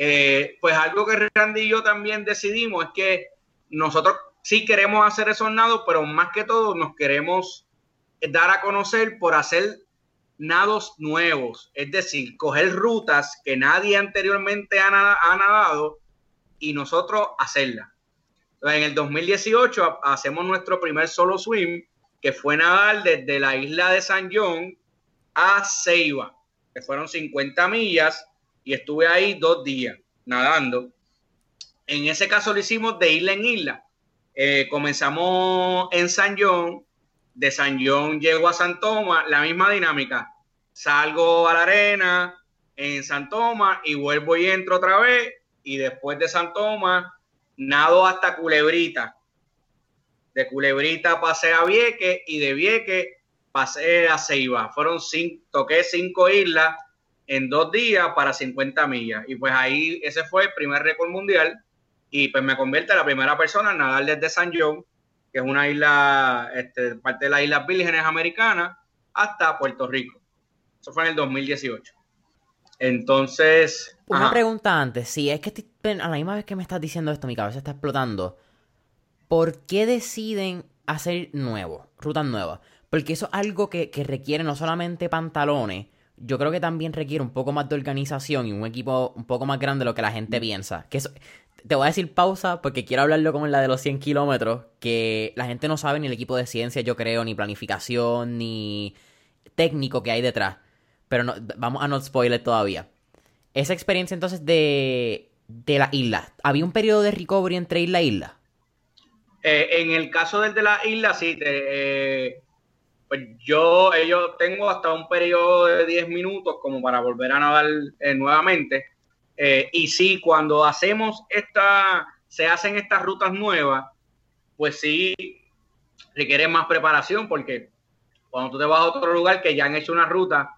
Eh, pues algo que Randy y yo también decidimos es que nosotros sí queremos hacer esos nados, pero más que todo nos queremos dar a conocer por hacer nados nuevos, es decir, coger rutas que nadie anteriormente ha, nadado y nosotros hacerlas. en el 2018 hacemos nuestro primer solo swim, que fue nadar desde la isla de San John a Ceiba, que fueron 50 millas, y estuve ahí dos días nadando. En ese caso lo hicimos de isla en isla. Eh, comenzamos en San John, de San John llego a San Tomás, la misma dinámica. Salgo a la arena en San Tomás y vuelvo y entro otra vez. Y después de San Tomás, nado hasta Culebrita. De Culebrita pasé a Vieque y de Vieque pasé a Ceiba. Fueron cinco, toqué cinco islas en dos días para 50 millas. Y pues ahí ese fue el primer récord mundial y pues me convierte en la primera persona en nadar desde San John, que es una isla, este, parte de las Islas Vírgenes Americanas, hasta Puerto Rico. Eso fue en el 2018. Entonces... Una pregunta antes, si es que a la misma vez que me estás diciendo esto, mi cabeza está explotando. ¿Por qué deciden hacer nuevo, rutas nuevas? Porque eso es algo que, que requiere no solamente pantalones, yo creo que también requiere un poco más de organización y un equipo un poco más grande de lo que la gente piensa. Que te voy a decir pausa porque quiero hablarlo como en la de los 100 kilómetros, que la gente no sabe ni el equipo de ciencia, yo creo, ni planificación, ni técnico que hay detrás. Pero vamos a no spoiler todavía. Esa experiencia entonces de, de la isla, ¿había un periodo de recovery entre isla e isla? Eh, en el caso del de la isla, sí. Eh, pues yo, yo tengo hasta un periodo de 10 minutos como para volver a nadar eh, nuevamente. Eh, y sí, cuando hacemos esta, se hacen estas rutas nuevas, pues sí requiere más preparación porque cuando tú te vas a otro lugar que ya han hecho una ruta,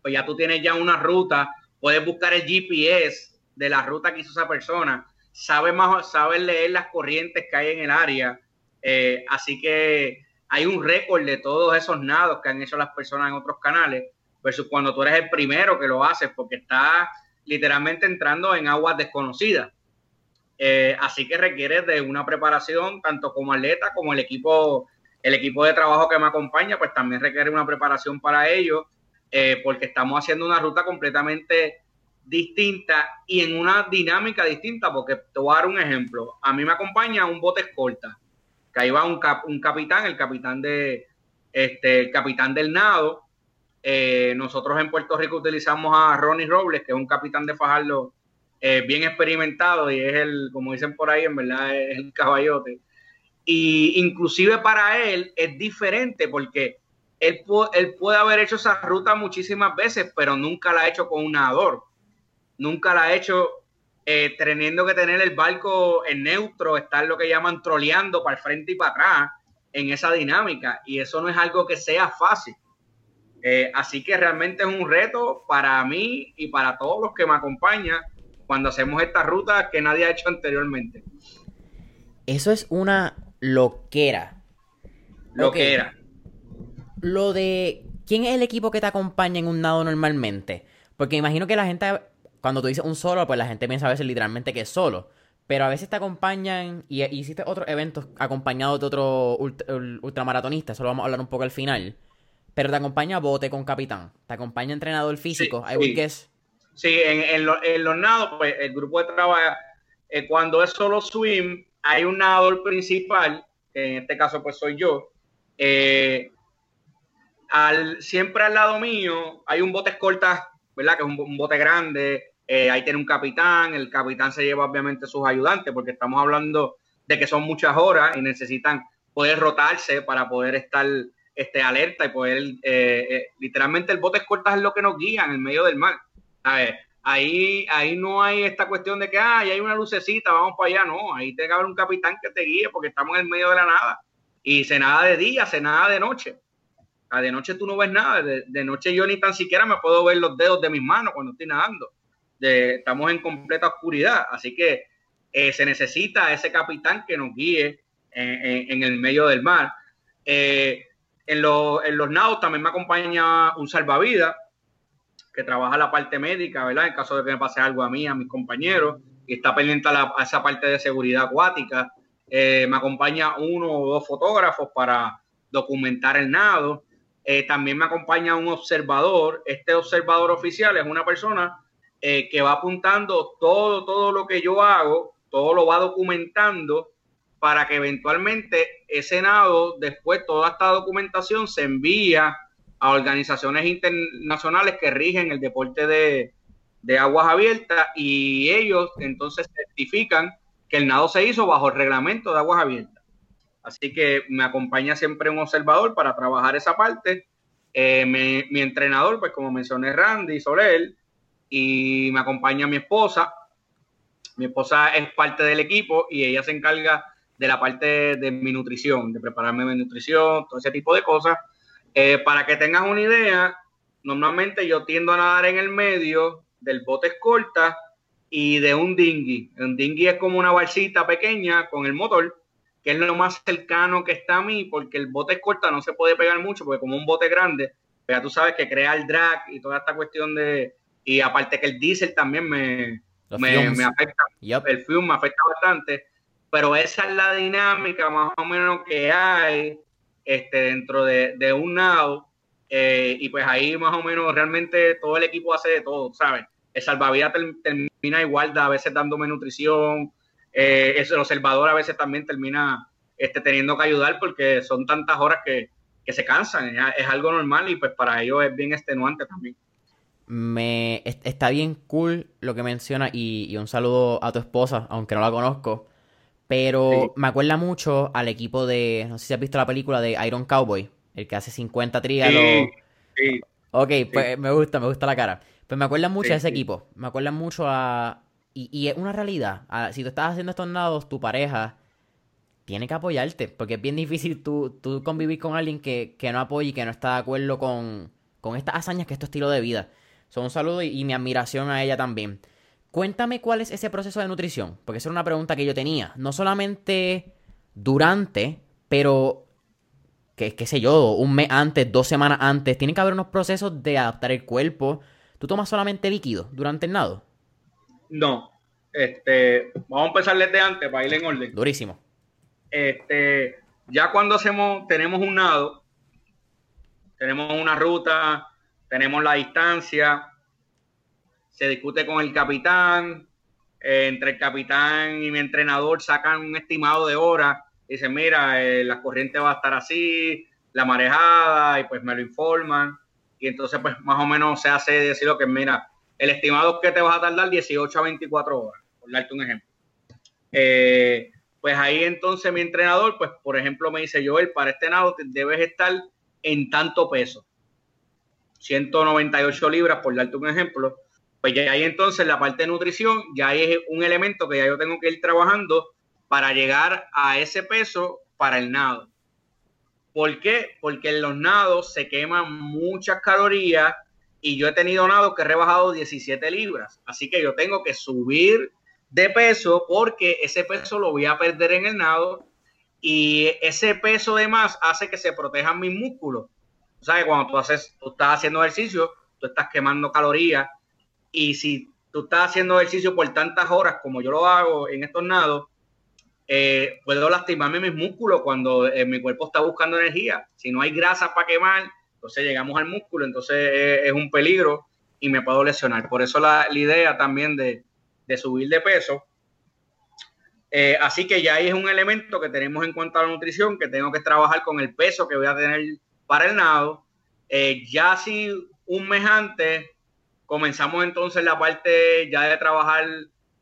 pues ya tú tienes ya una ruta, puedes buscar el GPS de la ruta que hizo esa persona, sabes más, leer las corrientes que hay en el área, eh, así que hay un récord de todos esos nados que han hecho las personas en otros canales, versus cuando tú eres el primero que lo haces porque estás literalmente entrando en aguas desconocidas. Eh, así que requiere de una preparación tanto como atleta como el equipo, el equipo de trabajo que me acompaña, pues también requiere una preparación para ello, eh, porque estamos haciendo una ruta completamente distinta y en una dinámica distinta, porque te voy a dar un ejemplo. A mí me acompaña un bote escolta, que ahí va un, un capitán, el capitán de este, el capitán del nado, eh, nosotros en Puerto Rico utilizamos a Ronnie Robles, que es un capitán de Fajardo eh, bien experimentado y es el, como dicen por ahí, en verdad es el caballote. Y inclusive para él es diferente porque él, él puede haber hecho esa ruta muchísimas veces, pero nunca la ha hecho con un nadador. Nunca la ha hecho eh, teniendo que tener el barco en neutro, estar lo que llaman troleando para el frente y para atrás en esa dinámica. Y eso no es algo que sea fácil. Eh, así que realmente es un reto para mí y para todos los que me acompañan cuando hacemos esta ruta que nadie ha hecho anteriormente. Eso es una loquera. Loquera. Lo de quién es el equipo que te acompaña en un nado normalmente. Porque imagino que la gente, cuando tú dices un solo, pues la gente piensa a veces literalmente que es solo. Pero a veces te acompañan y, hiciste otros eventos acompañados de otro ultramaratonistas. Eso lo vamos a hablar un poco al final. Pero te acompaña bote con capitán. Te acompaña entrenador físico. Sí, sí. en, los nados, pues el grupo de trabajo, eh, cuando es solo swim, hay un nadador principal, que en este caso pues soy yo. Eh, al, siempre al lado mío hay un bote escolta, ¿verdad? Que es un, bote grande. Eh, ahí tiene un capitán. El capitán se lleva obviamente sus ayudantes, porque estamos hablando de que son muchas horas y necesitan poder rotarse para poder estar este, alerta y poder, eh, eh, literalmente el bote escoltas es lo que nos guía en el medio del mar. Ahí, ahí no hay esta cuestión de que hay una lucecita, vamos para allá, no, ahí tiene que haber un capitán que te guíe porque estamos en el medio de la nada. Y se nada de día, se nada de noche. de noche tú no ves nada, de, noche yo ni tan siquiera me puedo ver los dedos de mis manos cuando estoy nadando. Estamos en completa oscuridad, así que eh, se necesita ese capitán que nos guíe en, el medio del mar. Eh, en, en los nados también me acompaña un salvavidas que trabaja la parte médica, ¿verdad? En caso de que me pase algo a mí, a mis compañeros, y está pendiente a, esa parte de seguridad acuática. Eh, me acompaña uno o dos fotógrafos para documentar el nado. También me acompaña un observador. Este observador oficial es una persona eh, que va apuntando todo, todo lo que yo hago, todo lo va documentando para que eventualmente ese nado, después toda esta documentación se envía a organizaciones internacionales que rigen el deporte de, aguas abiertas y ellos entonces certifican que el nado se hizo bajo el reglamento de aguas abiertas. Así que me acompaña siempre un observador para trabajar esa parte. Eh, mi, entrenador, pues como mencioné, Randy Soler, y me acompaña mi esposa. Mi esposa es parte del equipo y ella se encarga de la parte de mi nutrición, de prepararme mi nutrición, todo ese tipo de cosas. Eh, para que tengas una idea, normalmente yo tiendo a nadar en el medio del bote escolta y de un dinghy. Un dinghy es como una balsita pequeña con el motor, que es lo más cercano que está a mí, porque el bote es corta, no se puede pegar mucho, porque como un bote grande, pero tú sabes que crea el drag y toda esta cuestión de... Y aparte que el diésel también me, me, afecta, el fume me afecta bastante, pero esa es la dinámica más o menos que hay este, dentro de, un nado, eh, y pues ahí más o menos realmente todo el equipo hace de todo, ¿sabes? El salvavidas termina igual, a veces dándome nutrición, eh, el observador a veces también termina este, teniendo que ayudar porque son tantas horas que, se cansan, es, algo normal y pues para ellos es bien extenuante también. Me está bien cool lo que menciona y, un saludo a tu esposa, aunque no la conozco. Pero me acuerda mucho al equipo de, no sé si has visto la película de Iron Cowboy, el que hace 50 trigalos. Sí, Ok, pues me gusta, me gusta la cara. Pues me acuerda mucho a ese equipo. Me acuerda mucho a... Y, es una realidad. si tú estás haciendo estos nados, tu pareja tiene que apoyarte. Porque es bien difícil tú, tú convivir con alguien que, no apoya y que no está de acuerdo con, con estas hazañas que es tu estilo de vida. Son un saludo y, mi admiración a ella también. Cuéntame cuál es ese proceso de nutrición, porque esa era una pregunta que yo tenía. No solamente durante, pero que qué sé yo, un mes antes, dos semanas antes, tiene que haber unos procesos de adaptar el cuerpo. ¿Tú tomas solamente líquido durante el nado? No. Este, vamos a empezar desde antes para ir en orden. Durísimo. Este, ya cuando hacemos, tenemos un nado, tenemos una ruta, tenemos la distancia, se discute con el capitán, eh, entre el capitán y mi entrenador sacan un estimado de horas, dicen, mira, eh, la corriente va a estar así, la marejada, y pues me lo informan, y entonces pues más o menos se hace decir lo que, mira, el estimado es que te vas a tardar 18 a 24 horas, por darte un ejemplo. Eh, pues ahí entonces mi entrenador, pues por ejemplo me dice, Joel, para este nado debes estar en tanto peso. 198 libras, por darte un ejemplo, pues ya ahí entonces la parte de nutrición, ya es un elemento que ya yo tengo que ir trabajando para llegar a ese peso para el nado. ¿Por qué? Porque en los nados se queman muchas calorías y yo he tenido nados que he rebajado 17 libras. Así que yo tengo que subir de peso porque ese peso lo voy a perder en el nado y ese peso de más hace que se protejan mis músculos sabes, cuando tú haces, tú estás haciendo ejercicio, tú estás quemando calorías y si tú estás haciendo ejercicio por tantas horas como yo lo hago en estos nados, eh, puedo lastimarme mis músculos cuando eh, mi cuerpo está buscando energía. Si no hay grasa para quemar, entonces llegamos al músculo, entonces eh, es un peligro y me puedo lesionar. Por eso la, idea también de, de, subir de peso. así que ya ahí es un elemento que tenemos en cuanto a la nutrición, que tengo que trabajar con el peso que voy a tener para el nado. Eh, ya si un mes antes comenzamos entonces la parte ya de trabajar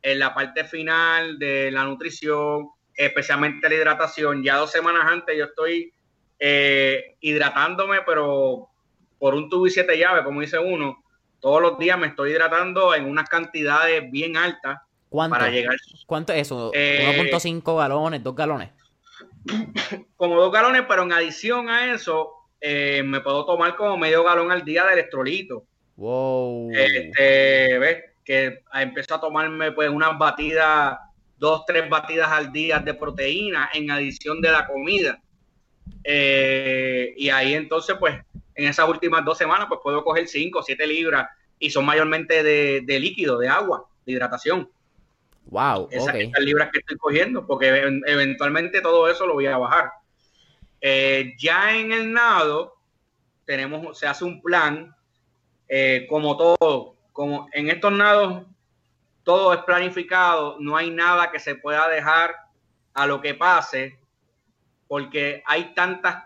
en la parte final de la nutrición, especialmente la hidratación. Ya dos semanas antes yo estoy eh, hidratándome, pero por un tubo y siete llaves, como dice uno, todos los días me estoy hidratando en unas cantidades bien altas ¿Cuánto? para llegar. ¿Cuánto es eso? ¿1.5 eh, galones, dos galones? Como dos galones, pero en adición a eso, eh, me puedo tomar como medio galón al día de electrolito. Wow. Este, ¿ves? Que empezó a tomarme pues unas batidas, dos, tres batidas al día de proteína en adición de la comida. Eh, y ahí entonces, pues, en esas últimas dos semanas, pues puedo coger cinco, siete libras y son mayormente de, líquido, de agua, de hidratación. Wow. Esas, esas libras que estoy cogiendo, porque eventualmente todo eso lo voy a bajar. Eh, ya en el nado tenemos, se hace un plan, eh, como todo, como en estos nados todo es planificado, no hay nada que se pueda dejar a lo que pase, porque hay tantas,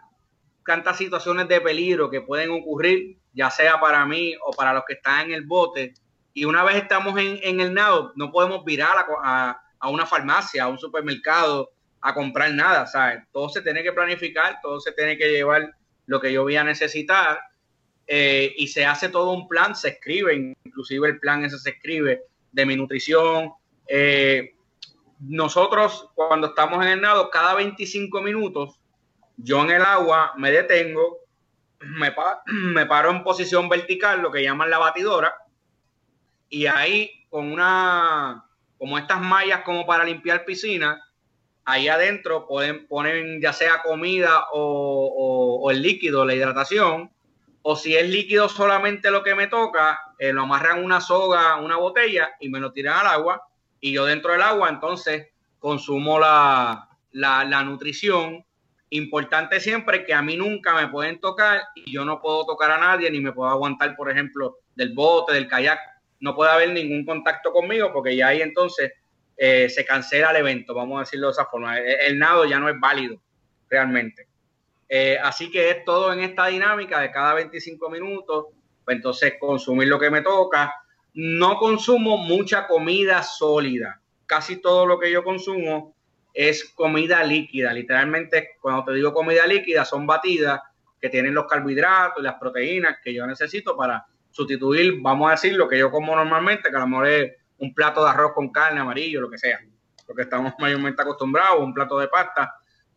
tantas situaciones de peligro que pueden ocurrir, ya sea para mí o para los que están en el bote. Y una vez estamos en, el nado, no podemos virar a, a una farmacia, a un supermercado, a comprar nada, ¿sabes? Todo se tiene que planificar, todo se tiene que llevar lo que yo voy a necesitar eh, y se hace todo un plan, se escribe, inclusive el plan ese se escribe de mi nutrición. Eh, nosotros cuando estamos en el nado, cada 25 minutos, yo en el agua me detengo, me, me paro en posición vertical, lo que llaman la batidora, y ahí con una, como estas mallas como para limpiar piscina, ahí adentro pueden poner ya sea comida o, el líquido, la hidratación, o si es líquido solamente lo que me toca, eh, lo amarran una soga, una botella y me lo tiran al agua y yo dentro del agua entonces consumo la, la, nutrición. Importante siempre que a mí nunca me pueden tocar y yo no puedo tocar a nadie ni me puedo aguantar, por ejemplo, del bote, del kayak. No puede haber ningún contacto conmigo porque ya ahí entonces eh, se cancela el evento, vamos a decirlo de esa forma. El, nado ya no es válido realmente. Eh, así que es todo en esta dinámica de cada 25 minutos, pues entonces consumir lo que me toca. No consumo mucha comida sólida. Casi todo lo que yo consumo es comida líquida. Literalmente, cuando te digo comida líquida, son batidas que tienen los carbohidratos y las proteínas que yo necesito para sustituir, vamos a decir, lo que yo como normalmente, que a lo mejor es un plato de arroz con carne, amarillo, lo que sea, lo que estamos mayormente acostumbrados, un plato de pasta,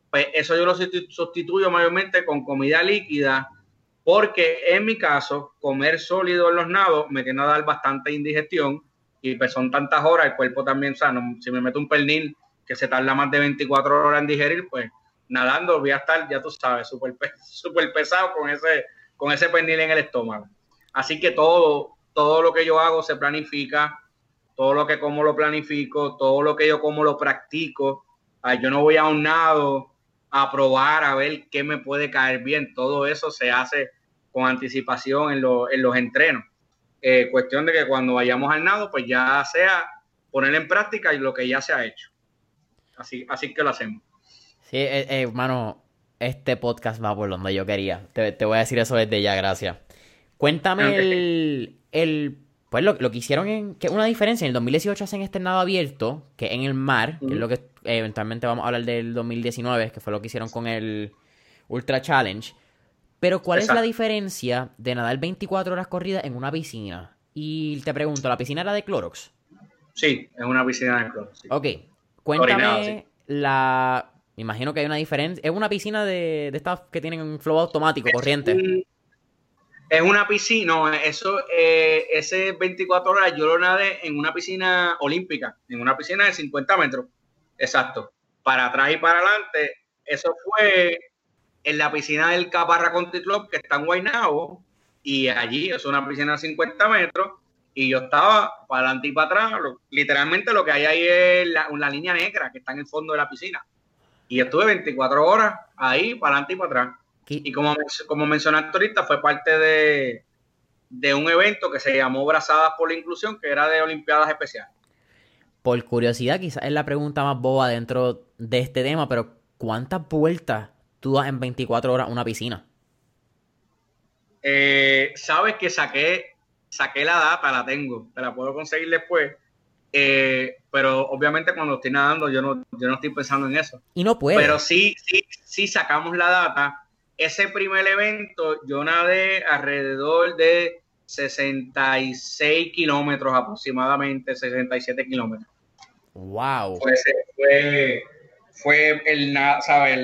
pues eso yo lo sustituyo mayormente con comida líquida, porque en mi caso, comer sólido en los nados me tiende a dar bastante indigestión y pues son tantas horas, el cuerpo también sano. Si me meto un pernil que se tarda más de 24 horas en digerir, pues nadando voy a estar, ya tú sabes, súper super pesado con ese, con ese pernil en el estómago. Así que todo, todo lo que yo hago se planifica, todo lo que como lo planifico, todo lo que yo como lo practico. yo no voy a un nado a probar, a ver qué me puede caer bien. Todo eso se hace con anticipación en, los entrenos. Eh, cuestión de que cuando vayamos al nado, pues ya sea poner en práctica lo que ya se ha hecho. Así, así que lo hacemos. Sí, eh, eh, hermano, este podcast va por donde yo quería. Te, voy a decir eso desde ya, gracias. Cuéntame el, el pues lo, que hicieron en. que una diferencia. En el 2018 hacen este nado abierto, que en el mar, que es lo que eh, eventualmente vamos a hablar del 2019, que fue lo que hicieron con el Ultra Challenge. Pero, ¿cuál es la diferencia de nadar 24 horas corridas en una piscina? Y te pregunto, ¿la piscina era de Clorox? Sí, es una piscina de Clorox. Ok, cuéntame la. Me imagino que hay una diferencia. Es una piscina de, de estas que tienen un flow automático, corriente. Es una piscina, no, eso, eh, ese 24 horas yo lo nadé en una piscina olímpica, en una piscina de 50 metros, exacto, para atrás y para adelante. Eso fue en la piscina del Caparra Country Club, que está en Guaynabo, y allí es una piscina de 50 metros, y yo estaba para adelante y para atrás. literalmente lo que hay ahí es la, una línea negra que está en el fondo de la piscina. Y estuve 24 horas ahí, para adelante y para atrás. Y como, como mencionaste ahorita, fue parte de, un evento que se llamó Brazadas por la Inclusión, que era de Olimpiadas Especiales. Por curiosidad, quizás es la pregunta más boba dentro de este tema, pero ¿cuántas vueltas tú das en 24 horas una piscina? Eh, Sabes que saqué, saqué la data, la tengo, te la puedo conseguir después. Eh, pero obviamente cuando estoy nadando yo no, yo no estoy pensando en eso. Y no puedo. Pero sí, sí, sí sacamos la data ese primer evento yo nadé alrededor de 66 kilómetros aproximadamente, 67 kilómetros. Wow. fue, fue el, ¿sabes?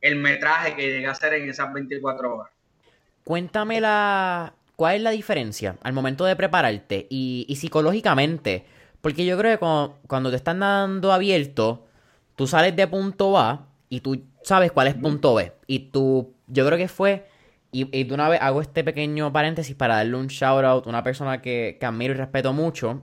el metraje que llegué a hacer en esas 24 horas. Cuéntame la, cuál es la diferencia al momento de prepararte y, y psicológicamente. Porque yo creo que cuando, cuando, te están dando abierto, tú sales de punto A y tú sabes cuál es punto B. Y tú, yo creo que fue, y, de una vez hago este pequeño paréntesis para darle un shout out a una persona que, admiro y respeto mucho,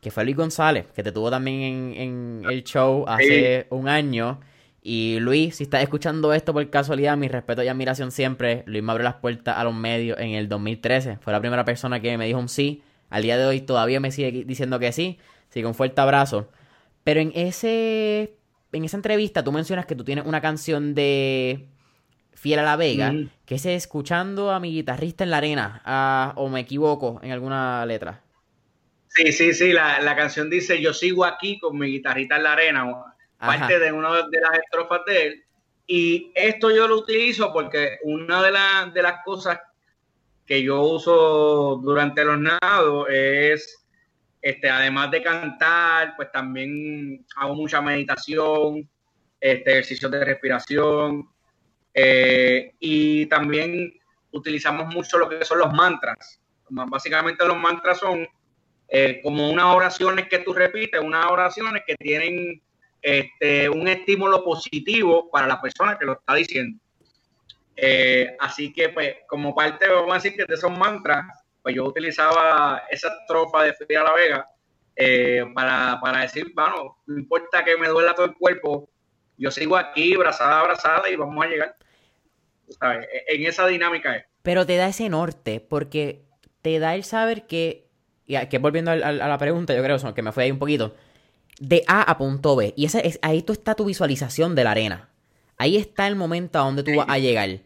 que fue Luis González, que te tuvo también en, el show hace un año. Y Luis, si estás escuchando esto por casualidad, mi respeto y admiración siempre. Luis me abrió las puertas a los medios en el 2013. Fue la primera persona que me dijo un sí. Al día de hoy todavía me sigue diciendo que sí. Así que un fuerte abrazo. Pero en ese en esa entrevista tú mencionas que tú tienes una canción de Fiel a la Vega, que es escuchando a mi guitarrista en la arena, o me equivoco en alguna letra. Sí, sí, sí, la, canción dice yo sigo aquí con mi guitarrista en la arena, parte de una de las estrofas de él. Y esto yo lo utilizo porque una de, de las cosas que yo uso durante los nados es este, además de cantar, pues también hago mucha meditación, este, ejercicios de respiración eh, y también utilizamos mucho lo que son los mantras. Básicamente los mantras son eh, como unas oraciones que tú repites, unas oraciones que tienen este, un estímulo positivo para la persona que lo está diciendo. Eh, así que, pues, como parte, vamos a decir que de esos mantras, pues yo utilizaba esa tropa de Frida La Vega eh, para, para, decir, bueno, no importa que me duela todo el cuerpo, yo sigo aquí, abrazada, abrazada y vamos a llegar. En esa dinámica es. Pero te da ese norte, porque te da el saber que, y que volviendo a, la pregunta, yo creo que me fue ahí un poquito, de A a punto B. Y ese es, ahí tú está tu visualización de la arena. Ahí está el momento a donde tú vas a llegar.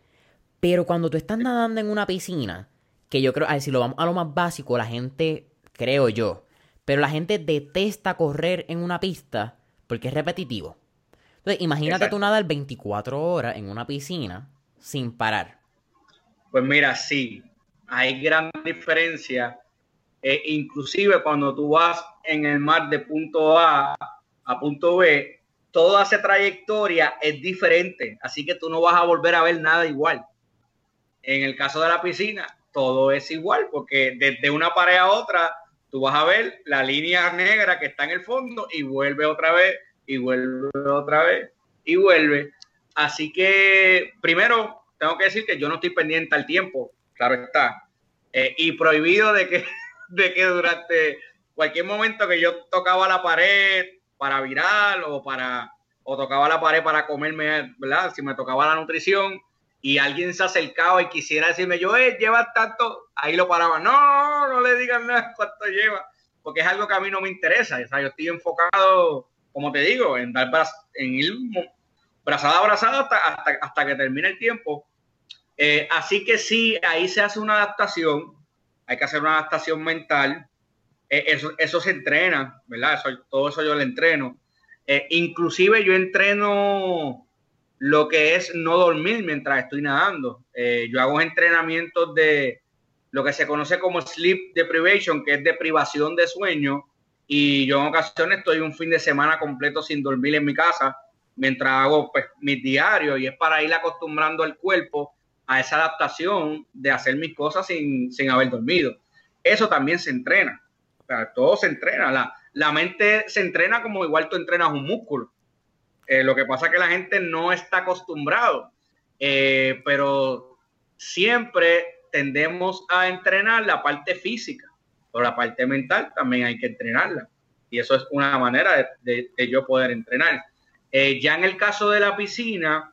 Pero cuando tú estás nadando en una piscina, que yo creo, a ver, si lo vamos a lo más básico, la gente, creo yo, pero la gente detesta correr en una pista porque es repetitivo. Entonces, imagínate tú nadar 24 horas en una piscina sin parar. Pues mira, sí, hay gran diferencia. Eh, inclusive cuando tú vas en el mar de punto A a punto B, toda esa trayectoria es diferente, así que tú no vas a volver a ver nada igual. En el caso de la piscina, todo es igual, porque desde una pared a otra, tú vas a ver la línea negra que está en el fondo y vuelve otra vez, y vuelve otra vez, y vuelve. Así que, primero, tengo que decir que yo no estoy pendiente al tiempo, claro está. Eh, y prohibido de que, de que durante cualquier momento que yo tocaba la pared para virar o para o tocaba la pared para comerme, ¿verdad? Si me tocaba la nutrición y alguien se acercaba y quisiera decirme, yo, eh, lleva tanto, ahí lo paraba, no, no le digan nada cuánto lleva, porque es algo que a mí no me interesa, o sea, yo estoy enfocado, como te digo, en dar en ir brazada a brazada hasta, hasta, que termine el tiempo. Eh, así que sí, ahí se hace una adaptación, hay que hacer una adaptación mental, eh, eso, eso se entrena, ¿verdad? todo eso yo lo entreno. Eh, inclusive yo entreno lo que es no dormir mientras estoy nadando. yo hago entrenamientos de lo que se conoce como sleep deprivation, que es de privación de sueño, y yo en ocasiones estoy un fin de semana completo sin dormir en mi casa mientras hago pues, mis diarios y es para ir acostumbrando al cuerpo a esa adaptación de hacer mis cosas sin, haber dormido. Eso también se entrena. todo se entrena. La, la, mente se entrena como igual tú entrenas un músculo. Eh, lo que pasa es que la gente no está acostumbrado. Eh, pero siempre tendemos a entrenar la parte física, pero la parte mental también hay que entrenarla. Y eso es una manera de yo poder entrenar. Eh, ya en el caso de la piscina,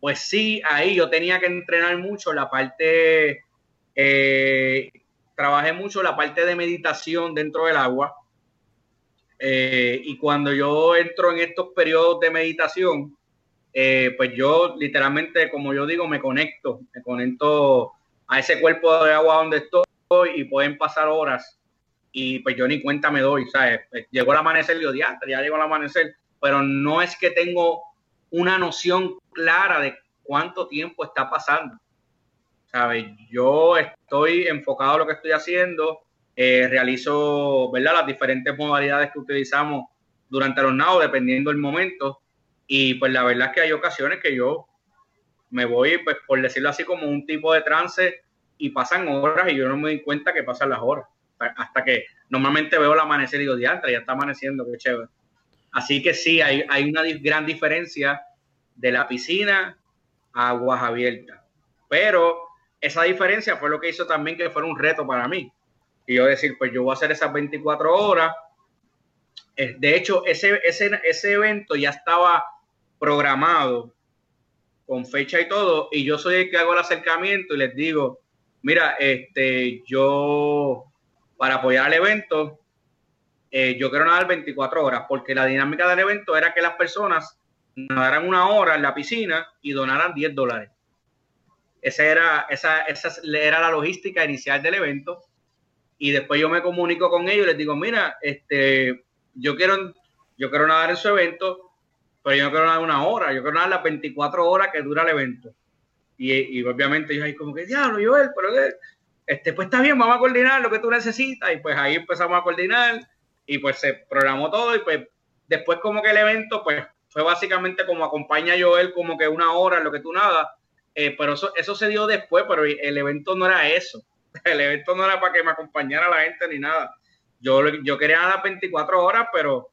pues sí, ahí yo tenía que entrenar mucho la parte, trabajé mucho la parte de meditación dentro del agua. Eh, y cuando yo entro en estos periodos de meditación, pues yo literalmente, como yo digo, me conecto, me conecto a ese cuerpo de agua donde estoy y pueden pasar horas y pues yo ni cuenta me doy, ¿sabes? llegó el amanecer y yo, ya llegó el amanecer pero no es que tengo una noción clara de cuánto tiempo está pasando. ¿Sabes? Yo estoy enfocado en lo que estoy haciendo, eh, realizo ¿verdad? las diferentes modalidades que utilizamos durante los nados, dependiendo del momento. Y pues la verdad es que hay ocasiones que yo me voy, pues por decirlo así, como un tipo de trance y pasan horas y yo no me doy cuenta que pasan las horas. Hasta que normalmente veo el amanecer y digo, diantre, ya está amaneciendo, qué chévere. Así que sí, hay, una gran diferencia de la piscina a aguas abiertas. Pero esa diferencia fue lo que hizo también que fuera un reto para mí. Y yo decir, pues yo voy a hacer esas 24 horas. Eh, de hecho, ese, ese, ese evento ya estaba programado con fecha y todo, y yo soy el que hago el acercamiento y les digo, mira, este, yo para apoyar el evento, eh, yo quiero nadar 24 horas, porque la dinámica del evento era que las personas nadaran una hora en la piscina y donaran 10 dólares. Esa era, esa, esa era la logística inicial del evento. Y después yo me comunico con ellos y les digo, mira, este, yo quiero, yo quiero nadar en su evento, pero yo no quiero nadar una hora, yo quiero nadar las 24 horas que dura el evento. Y, obviamente ellos ahí como que, diablo, Joel, pero este, pues está bien, vamos a coordinar lo que tú necesitas. Y pues ahí empezamos a coordinar y pues se programó todo y pues después como que el evento pues fue básicamente como acompaña a Joel como que una hora lo que tú nada, eh, pero eso, eso se dio después, pero el evento no era eso, el evento no era para que me acompañara la gente ni nada. Yo, yo quería las 24 horas, pero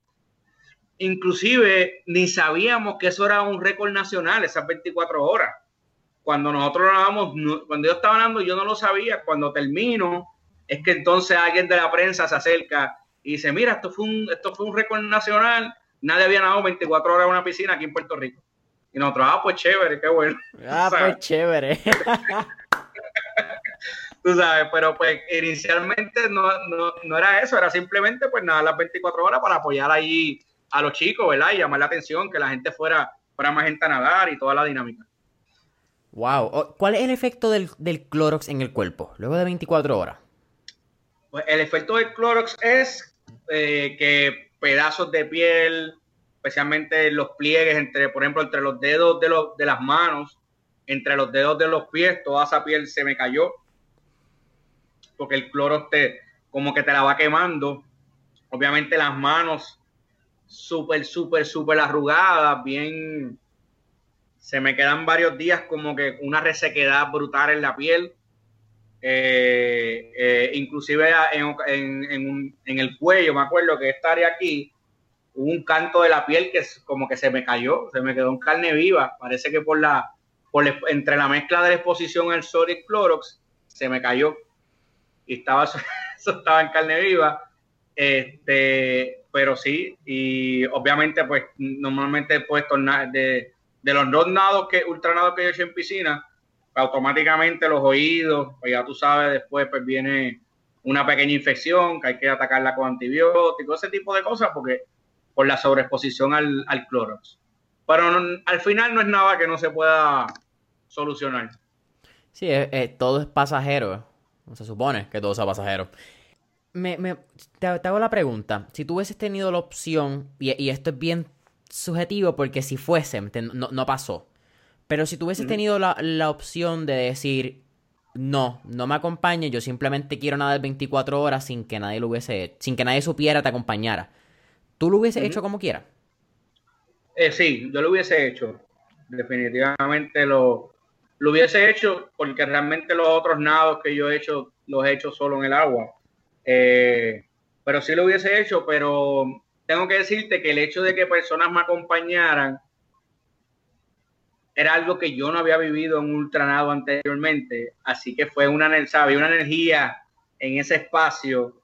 inclusive ni sabíamos que eso era un récord nacional, esas 24 horas. Cuando nosotros nadamos, cuando yo estaba nadando, yo no lo sabía. Cuando termino, es que entonces alguien de la prensa se acerca y dice, mira, esto fue un, esto fue un récord nacional, nadie había nadado 24 horas en una piscina aquí en Puerto Rico. Y nosotros, ah, pues chévere, qué bueno. Ah, pues chévere. Tú sabes, pero pues inicialmente no, no, era eso, era simplemente pues nada, las 24 horas para apoyar ahí a los chicos, ¿verdad? Y llamar la atención, que la gente fuera, fuera más gente a nadar y toda la dinámica. Wow. ¿Cuál es el efecto del, del Clorox en el cuerpo luego de 24 horas? Pues el efecto del Clorox es eh, que pedazos de piel, especialmente los pliegues, entre, por ejemplo, entre los dedos de, los, de las manos, entre los dedos de los pies, toda esa piel se me cayó. Porque el Clorox te, como que te la va quemando. Obviamente las manos súper, súper, súper arrugadas, bien, se me quedan varios días como que una resequedad brutal en la piel. Eh, eh, inclusive en, el cuello, me acuerdo que esta área aquí, hubo un canto de la piel que como que se me cayó, se me quedó en carne viva. Parece que por la, por entre la mezcla de la exposición al sol y Clorox, se me cayó. Y estaba, eso estaba en carne viva. Este, pero sí, y obviamente, pues, normalmente después de, de los dos nados que, ultranados que yo he hecho en piscina, automáticamente los oídos, pues ya tú sabes, después pues viene una pequeña infección que hay que atacarla con antibióticos, ese tipo de cosas, porque por la sobreexposición al, al Clorox. Pero al final no es nada que no se pueda solucionar. Sí, todo es pasajero. Se supone que todo sea pasajero. Me, me te, hago la pregunta. Si tú hubieses tenido la opción, y, y esto es bien subjetivo porque si fuese, no, no pasó. Pero si tú hubieses tenido la, la, opción de decir, no, no me acompañe, yo simplemente quiero nadar 24 horas sin que nadie lo hubiese, sin que nadie supiera, te acompañara. ¿Tú lo hubiese hecho como quiera? Eh, sí, yo lo hubiese hecho. Definitivamente lo, lo hubiese hecho porque realmente los otros nados que yo he hecho, los he hecho solo en el agua. Eh, pero sí lo hubiese hecho, pero tengo que decirte que el hecho de que personas me acompañaran era algo que yo no había vivido en ultranado anteriormente, así que fue una, ¿sabe? una energía en ese espacio,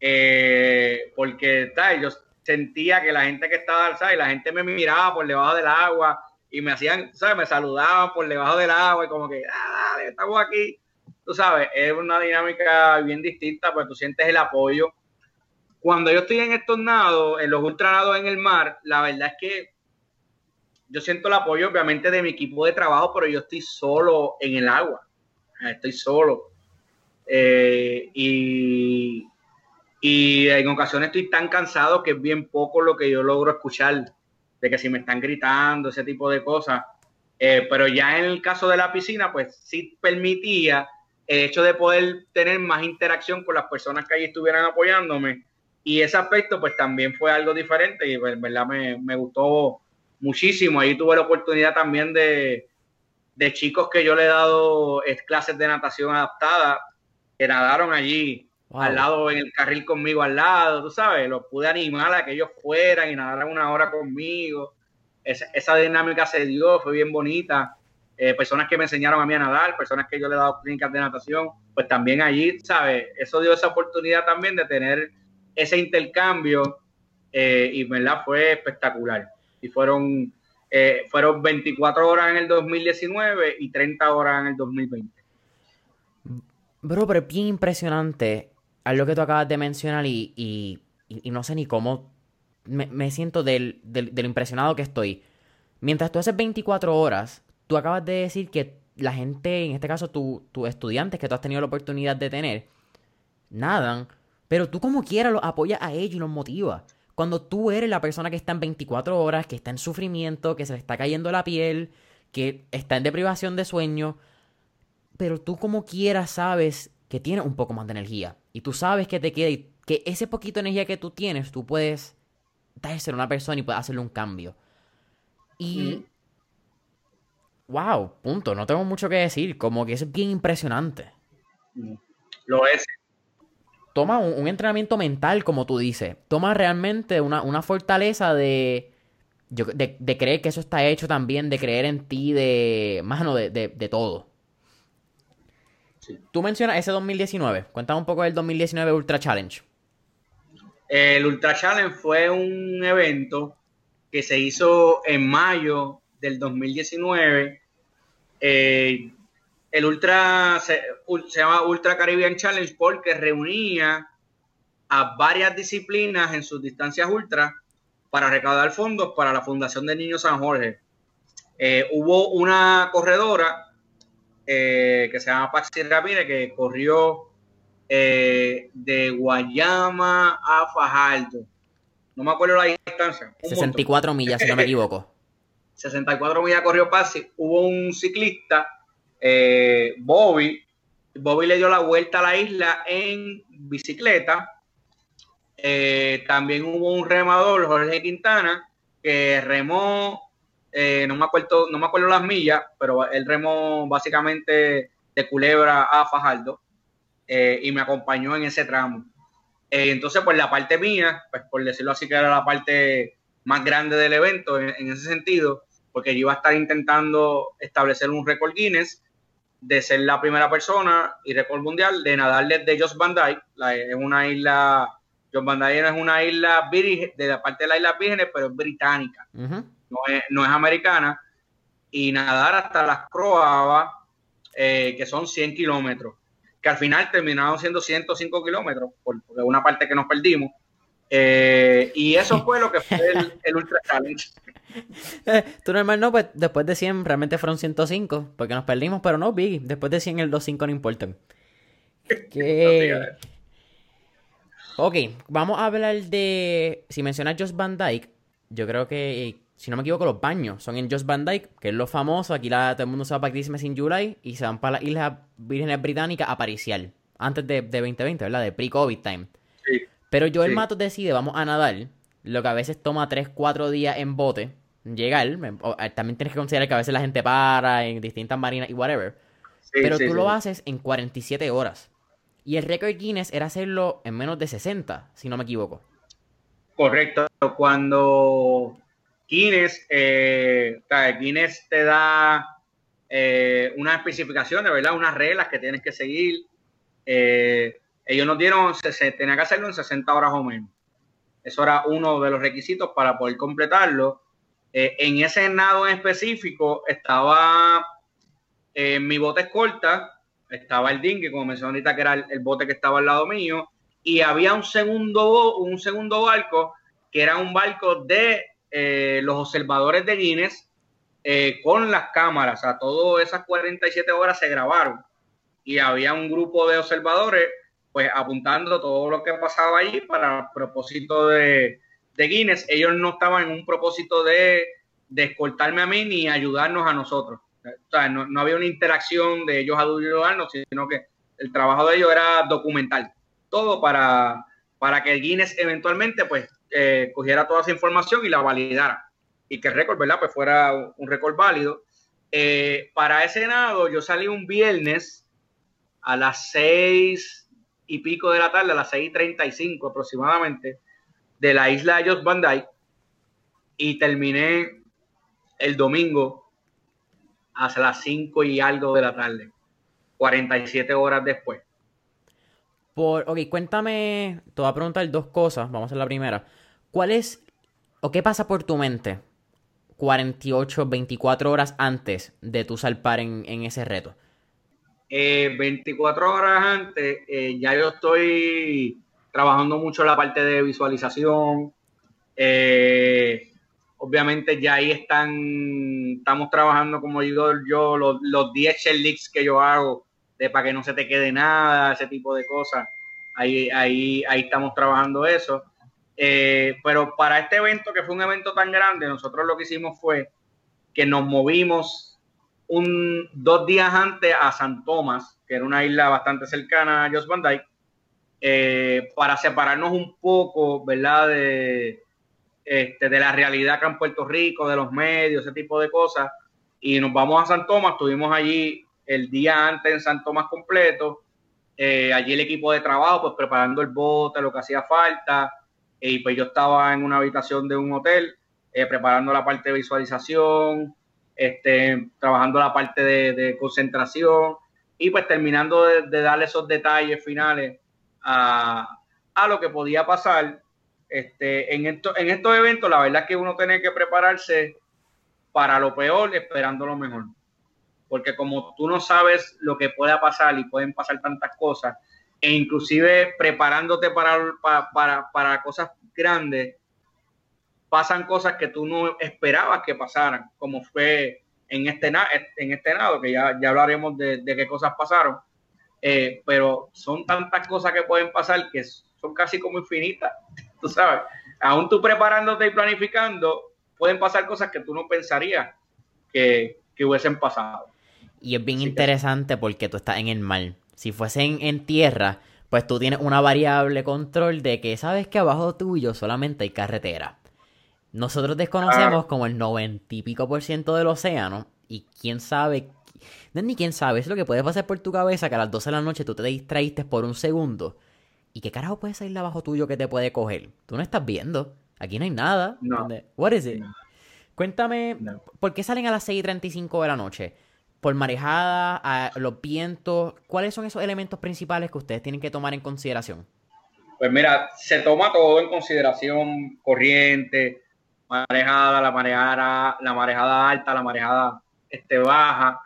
eh, porque tal, yo sentía que la gente que estaba, ¿sabes? La gente me miraba por debajo del agua y me hacían, ¿sabes? Me saludaban por debajo del agua y como que, ah, dale, estamos aquí. Tú sabes, es una dinámica bien distinta, pues tú sientes el apoyo. Cuando yo estoy en estos nados, en los ultranados en el mar, la verdad es que yo siento el apoyo obviamente de mi equipo de trabajo, pero yo estoy solo en el agua. Estoy solo. Eh, y, en ocasiones estoy tan cansado que es bien poco lo que yo logro escuchar, de que si me están gritando, ese tipo de cosas. Eh, pero ya en el caso de la piscina, pues sí permitía el hecho de poder tener más interacción con las personas que allí estuvieran apoyándome. Y ese aspecto, pues también fue algo diferente y, pues, verdad, me, me gustó muchísimo. Ahí tuve la oportunidad también de, de chicos que yo le he dado clases de natación adaptada, que nadaron allí al lado, en el carril conmigo al lado, tú sabes, los pude animar a que ellos fueran y nadaran una hora conmigo. Esa, dinámica se dio, fue bien bonita. Eh, personas que me enseñaron a mí a nadar, personas que yo le he dado clínicas de natación, pues también allí, ¿sabes? Eso dio esa oportunidad también de tener ese intercambio eh, y, ¿verdad? Fue espectacular y fueron, eh, fueron 24 horas en el 2019 y 30 horas en el 2020. Bro, pero es bien impresionante algo que tú acabas de mencionar y, y, no sé ni cómo me, siento del, del, impresionado que estoy. Mientras tú haces 24 horas, tú acabas de decir que la gente, en este caso tus estudiantes que tú has tenido la oportunidad de tener, nadan, pero tú como quieras los apoyas a ellos y los motivas. Cuando tú eres la persona que está en 24 horas, que está en sufrimiento, que se le está cayendo la piel, que está en deprivación de sueño, pero tú como quieras sabes que tienes un poco más de energía. Y tú sabes que te queda y que ese poquito de energía que tú tienes, tú puedes dárselo a una persona y puedes hacerle un cambio. Y... Wow, punto. No tengo mucho que decir. Como que eso es bien impresionante. Lo es. toma un, entrenamiento mental, como tú dices. Toma realmente una, fortaleza de, de, creer que eso está hecho también, de creer en ti, de, más de, de, todo. Tú mencionas ese 2019. Cuéntame un poco del 2019 Ultra Challenge. El Ultra Challenge fue un evento que se hizo en mayo del 2019. Eh, el Ultra se, llama Ultra Caribbean Challenge porque reunía a varias disciplinas en sus distancias ultra para recaudar fondos para la Fundación de Niños San Jorge. Eh, hubo una corredora eh, que se llama Paxi Ramírez que corrió eh, de Guayama a Fajardo. No me acuerdo la distancia. 64 millas, si no me equivoco. 64 millas corrió Paxi. Hubo un ciclista eh, Bobby, Bobby le dio la vuelta a la isla en bicicleta. También hubo un remador, Jorge Quintana, que remó, eh, no me acuerdo, no me acuerdo las millas, pero él remó básicamente de Culebra a Fajardo y me acompañó en ese tramo. entonces, pues la parte mía, pues por decirlo así, que era la parte más grande del evento en, ese sentido, porque yo iba a estar intentando establecer un récord Guinness de ser la primera persona y récord mundial de nadar desde Jos Van Dyke, es una isla, Jos Van Dyke es una isla virgen, de la parte de la isla vírgenes, pero es británica, no, es, americana, y nadar hasta las Croabas, eh, que son 100 kilómetros, que al final terminaron siendo 105 kilómetros, porque una parte que nos perdimos, eh, y eso fue lo que fue el Ultra Challenge. Tú normal no, pues después de 100 realmente fueron 105, porque nos perdimos, pero no, Biggie, después de 100 el 2.5 no importa. ok, vamos a hablar de... Si mencionas Josh Van Dyke, yo creo que, si no me equivoco, los baños son en Josh Van Dyke, que es lo famoso, aquí la, todo el mundo se va para Christmas in July y se van para las Islas Vírgenes Británicas a pariciar, antes de, 2020, ¿verdad? De pre-COVID time. Pero yo el Mato decide, vamos a nadar, lo que a veces toma 3-4 días en bote, llegar. También tienes que considerar que a veces la gente para en distintas marinas y whatever. pero tú lo haces en 47 horas. Y el récord Guinness era hacerlo en menos de 60, si no me equivoco. Correcto. Cuando Guinness, eh, Guinness te da eh, unas especificaciones, ¿verdad? Unas reglas que tienes que seguir. Eh, ellos nos dieron, se, tenía que hacerlo en 60 horas o menos. Eso era uno de los requisitos para poder completarlo. Eh, en ese nado en específico estaba mi bote escolta, estaba el dingue, como mencioné ahorita, que era el, bote que estaba al lado mío, y había un segundo, un segundo barco, que era un barco de eh, los observadores de Guinness, con las cámaras, o sea, todas esas 47 horas se grabaron, y había un grupo de observadores, pues apuntando todo lo que pasaba ahí para propósito de, de Guinness, ellos no estaban en un propósito de, de escoltarme a mí ni ayudarnos a nosotros. O sea, no, había una interacción de ellos ayudarnos, sino que el trabajo de ellos era documental. Todo para, para que Guinness eventualmente pues eh, cogiera toda esa información y la validara. Y que el récord, ¿verdad? Pues fuera un récord válido. Eh, para ese nado yo salí un viernes a las seis y pico de la tarde, a las seis y treinta y cinco aproximadamente de la isla de Jos Van Dyke y terminé el domingo hasta las 5 y algo de la tarde, 47 horas después. Por, ok, cuéntame, te voy a preguntar dos cosas, vamos a la primera. ¿Cuál es, o qué pasa por tu mente 48, 24 horas antes de tu salpar en, ese reto? 24 eh, horas antes, eh, ya yo estoy trabajando mucho la parte de visualización. Eh, obviamente ya ahí están, estamos trabajando, como digo yo, los, los 10 leaks que yo hago, de para que no se te quede nada, ese tipo de cosas. Ahí, ahí, ahí estamos trabajando eso. Eh, pero para este evento, que fue un evento tan grande, nosotros lo que hicimos fue que nos movimos un, dos días antes a San Tomás, que era una isla bastante cercana a Jos Van Dyke, eh, para separarnos un poco, ¿verdad? De, este, de la realidad acá en Puerto Rico, de los medios, ese tipo de cosas. Y nos vamos a San Tomás, estuvimos allí el día antes en San Tomás completo. Eh, allí el equipo de trabajo, pues preparando el bote, lo que hacía falta. Y pues yo estaba en una habitación de un hotel, eh, preparando la parte de visualización, este, trabajando la parte de, concentración y pues terminando de, darle esos detalles finales a, a, lo que podía pasar. Este, en, esto, en estos eventos, la verdad es que uno tiene que prepararse para lo peor, esperando lo mejor porque como tú no sabes lo que pueda pasar y pueden pasar tantas cosas, e inclusive preparándote para, para, para, cosas grandes, pasan cosas que tú no esperabas que pasaran, como fue en este, en este nado, que ya, ya hablaremos de, qué cosas pasaron, eh, pero son tantas cosas que pueden pasar que son casi como infinitas, tú sabes, aún tú preparándote y planificando, pueden pasar cosas que tú no pensarías que, que hubiesen pasado. Y es bien interesante porque tú estás en el mar. Si fuese en, tierra, pues tú tienes una variable control de que sabes que abajo tuyo solamente hay carretera. Nosotros desconocemos como el noventa y pico por ciento del océano y quién sabe, no ni quién sabe, es lo que puede pasar por tu cabeza que a las 12 de la noche tú te distraíste por un segundo. ¿Y qué carajo puede salir abajo tuyo que te puede coger? Tú no estás viendo. Aquí no hay nada. No. What is it? Cuéntame, ¿por qué salen a las 6 y 35 de la noche? Por marejada, los vientos, ¿cuáles son esos elementos principales que ustedes tienen que tomar en consideración? Pues mira, se toma todo en consideración, corriente, marejada, la marejada, la marejada alta, la marejada este, baja.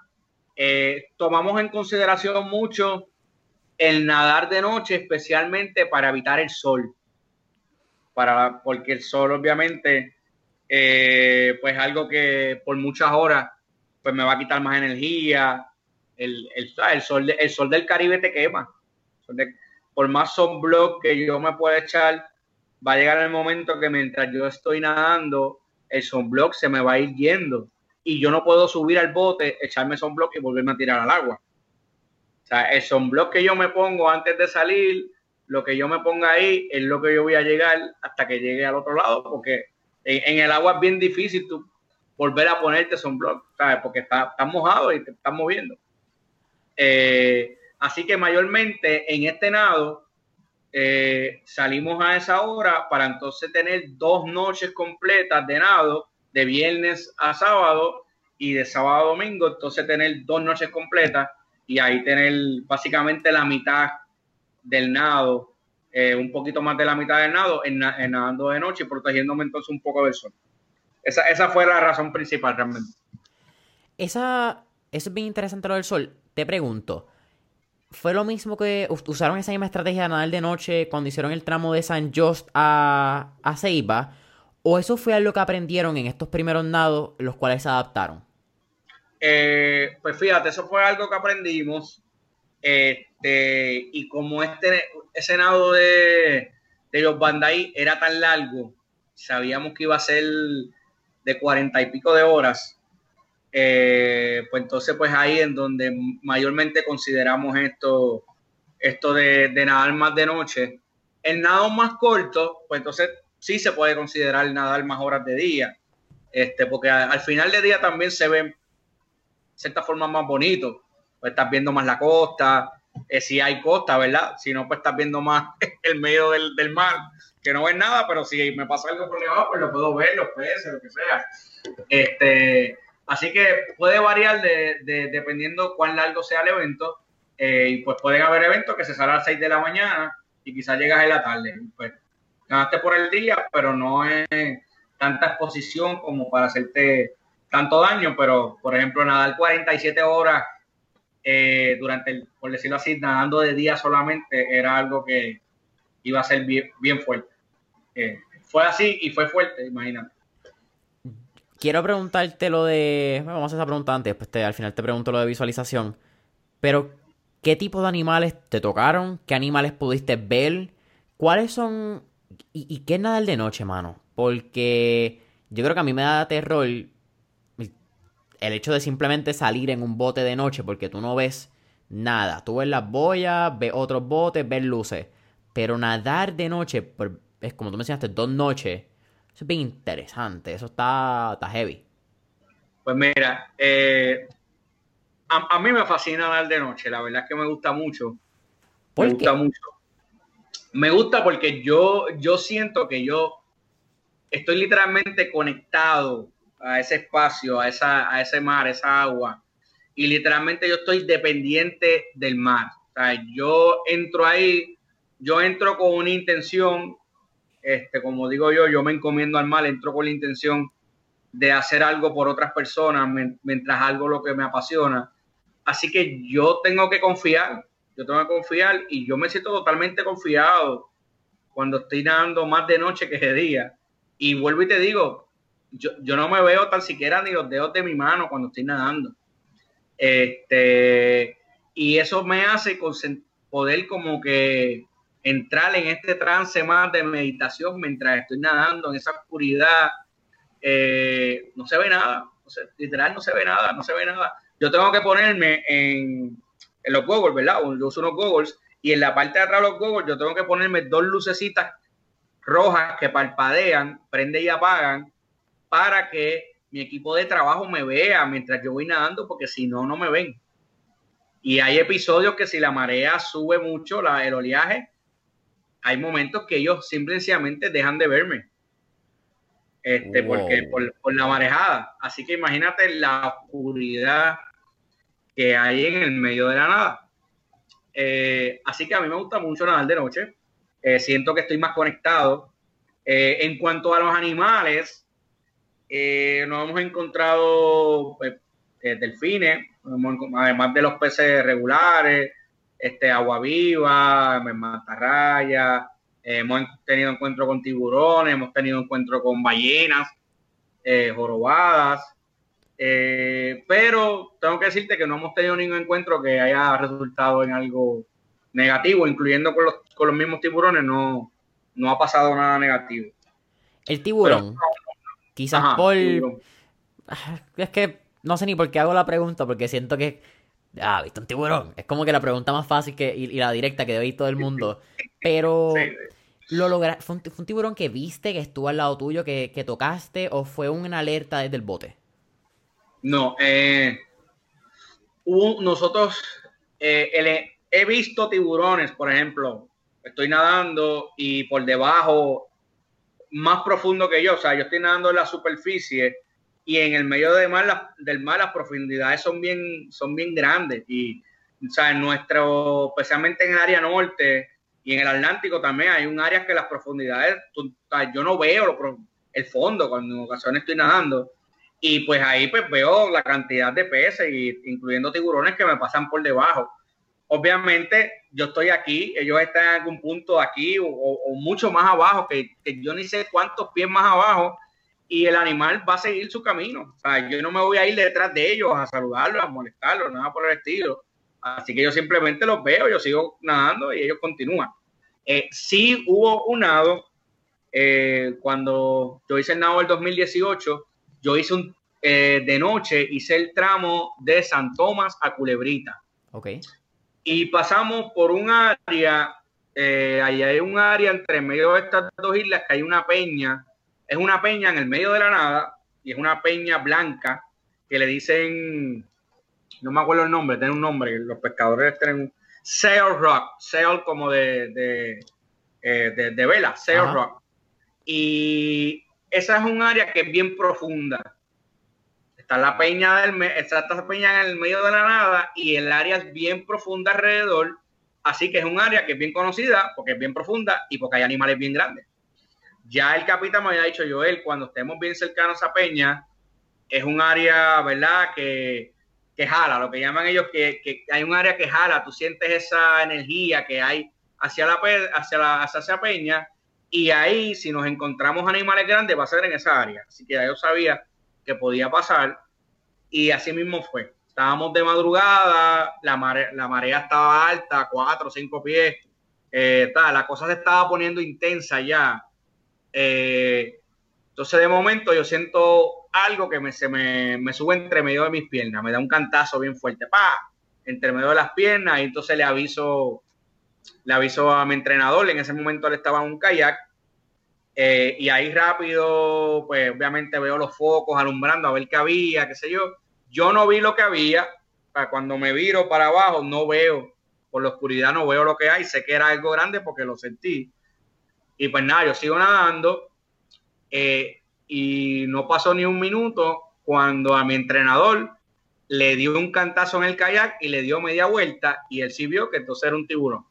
Eh, tomamos en consideración mucho el nadar de noche, especialmente para evitar el sol. Para, porque el sol, obviamente, eh, pues algo que por muchas horas pues me va a quitar más energía. El, el, sol, el sol del Caribe te quema. por más sunblock que yo me pueda echar, va a llegar el momento que mientras yo estoy nadando, el sunblock se me va a ir yendo. Y yo no puedo subir al bote, echarme sunblock y volverme a tirar al agua. O sea, el sunblock que yo me pongo antes de salir, lo que yo me ponga ahí es lo que yo voy a llegar hasta que llegue al otro lado, porque en, en el agua es bien difícil tú volver a ponerte sunblock, ¿sabes? Porque está, mojado y te estás moviendo. Eh, así que mayormente en este nado eh, salimos a esa hora para entonces tener dos noches completas de nado, de viernes a sábado y de sábado a domingo, entonces tener dos noches completas y ahí tener básicamente la mitad del nado, eh, un poquito más de la mitad del nado en, en nadando de noche y protegiéndome entonces un poco del sol. Esa, fue la razón principal realmente. Esa, eso es bien interesante lo del sol. Te pregunto, ¿fue lo mismo que usaron esa misma estrategia de nadar de noche cuando hicieron el tramo de San Just a, a Ceiba? ¿O eso fue algo que aprendieron en estos primeros nados, los cuales se adaptaron? Eh, pues fíjate, eso fue algo que aprendimos. Este, y como este, ese nado de, de los Bandai era tan largo, sabíamos que iba a ser de cuarenta y pico de horas, eh, pues entonces pues ahí en donde mayormente consideramos esto, esto de, nadar más de noche. El nado más corto, pues entonces sí se puede considerar nadar más horas de día, este, porque al, final del día también se ven cierta forma más bonito, pues estás viendo más la costa, eh, si hay costa, ¿verdad? Si no, pues estás viendo más el medio del, del mar que no ves nada, pero si me pasa algo por debajo, pues lo puedo ver, los peces, lo que sea. Este, así que puede variar de, dependiendo cuán largo sea el evento. Eh, y pues pueden haber eventos que se salen a las 6 de la mañana y quizás llegas en la tarde. Pues ganaste por el día, pero no es tanta exposición como para hacerte tanto daño. Pero, por ejemplo, nadar 47 horas eh, durante, el, por decirlo así, nadando de día solamente era algo que iba a ser bien fuerte fue así y fue fuerte, imagínate. Quiero preguntarte lo de. vamos a hacer esa pregunta antes, después al final te pregunto lo de visualización. Pero, ¿qué tipo de animales te tocaron? ¿Qué animales pudiste ver? ¿Cuáles son. ¿Y, qué es nadar de noche, mano? Porque yo creo que a mí me da terror el hecho de simplemente salir en un bote de noche porque tú no ves nada. Tú ves las boyas, ves otros botes, ves luces. Pero nadar de noche, por, es como tú mencionaste, dos noches. Eso es bien interesante, eso está, está heavy. Pues mira, eh, a, mí me fascina nadar de noche, la verdad es que me gusta mucho. me gusta mucho. Me gusta porque yo, yo siento que yo estoy literalmente conectado a ese espacio, a, esa, a ese mar, esa agua. Y literalmente yo estoy dependiente del mar. O sea, yo entro ahí, yo entro con una intención, este, como digo yo, yo me encomiendo al mar, entro con la intención de hacer algo por otras personas mientras algo lo que me apasiona. Así que yo tengo que confiar, yo tengo que confiar y yo me siento totalmente confiado cuando estoy nadando más de noche que de día. Y vuelvo y te digo, yo, yo no me veo tan siquiera ni los dedos de mi mano cuando estoy nadando. Este, y eso me hace poder como que entrar en este trance más de meditación mientras estoy nadando en esa oscuridad. Eh, no se ve nada, literal no se ve nada, no se ve nada. Yo tengo que ponerme en, los goggles, ¿verdad? Yo uso unos goggles y en la parte de atrás de los goggles yo tengo que ponerme dos lucecitas rojas que parpadean, prenden y apagan para que mi equipo de trabajo me vea mientras yo voy nadando, porque si no, no me ven. Y hay episodios que si la marea sube mucho, la, el oleaje, hay momentos que ellos simplemente dejan de verme. Este, porque por, la marejada. Así que imagínate la oscuridad que hay en el medio de la nada. Eh, así que a mí me gusta mucho nadar de noche. Eh, siento que estoy más conectado. Eh, en cuanto a los animales, nos hemos encontrado pues, delfines, además de los peces regulares, este, agua viva, mantarraya, eh, hemos tenido encuentro con tiburones, hemos tenido encuentro con ballenas, eh, jorobadas, pero tengo que decirte que no hemos tenido ningún encuentro que haya resultado en algo negativo, incluyendo con los, con los mismos tiburones, no, no ha pasado nada negativo. El tiburón. Quizás por... Ah, es que no sé ni por qué hago la pregunta, porque siento que... Ah, visto un tiburón. Es como que la pregunta más fácil que, y, la directa que debe ir todo el mundo. Pero... ¿Lo logra... ¿Fue un, tiburón que viste, que estuvo al lado tuyo, que, tocaste, o fue una alerta desde el bote? No, eh, nosotros eh, he visto tiburones, por ejemplo, estoy nadando y por debajo más profundo que yo, o sea, yo estoy nadando en la superficie y en el medio del mar, del mar las profundidades son bien, son bien grandes. Y, o sea, en nuestro, especialmente en el área norte y en el Atlántico también hay un área que las profundidades, yo no veo el fondo cuando en ocasiones estoy nadando. Y pues ahí pues veo la cantidad de peces, incluyendo tiburones que me pasan por debajo. Obviamente yo estoy aquí, ellos están en algún punto aquí o, mucho más abajo, que, yo ni sé cuántos pies más abajo, y el animal va a seguir su camino. O sea, yo no me voy a ir detrás de ellos a saludarlos, a molestarlos, nada por el estilo. Así que yo simplemente los veo, yo sigo nadando y ellos continúan. Eh, sí hubo un nado, eh, cuando yo hice el nado del 2018, yo hice un, eh, de noche, hice el tramo de San Tomás a Culebrita. Okay y pasamos por un área, eh, ahí hay un área entre medio de estas dos islas que hay una peña, es una peña en el medio de la nada y es una peña blanca que le dicen, no me acuerdo el nombre, tiene un nombre, los pescadores tienen un Sail Rock, Sail como de, de, eh, de, vela, Sail Rock. Y esa es un área que es bien profunda está la peña del está esta peña en el medio de la nada y el área es bien profunda alrededor, así que es un área que es bien conocida porque es bien profunda y porque hay animales bien grandes. Ya el capitán me había dicho Joel, cuando estemos bien cercanos a peña, es un área, ¿verdad? Que, que jala, lo que llaman ellos, que, que, hay un área que jala, tú sientes esa energía que hay hacia la, hacia la hacia peña y ahí si nos encontramos animales grandes va a ser en esa área. Así que yo sabía que podía pasar y así mismo fue. Estábamos de madrugada, la, la marea estaba alta, cuatro cinco pies, eh, la cosa se estaba poniendo intensa ya. Eh, entonces de momento yo siento algo que me, se me, sube entre medio de mis piernas, me da un cantazo bien fuerte, pa, entre medio de las piernas y entonces le aviso, le aviso a mi entrenador, en ese momento él estaba en un kayak eh, y ahí rápido, pues obviamente veo los focos alumbrando a ver qué había, qué sé yo. Yo no vi lo que había. Cuando me viro para abajo, no veo por la oscuridad no veo lo que hay, sé que era algo grande porque lo sentí. Y pues nada, yo sigo nadando eh, y no pasó ni un minuto cuando a mi entrenador le dio un cantazo en el kayak y le dio media vuelta y él sí vio que entonces era un tiburón.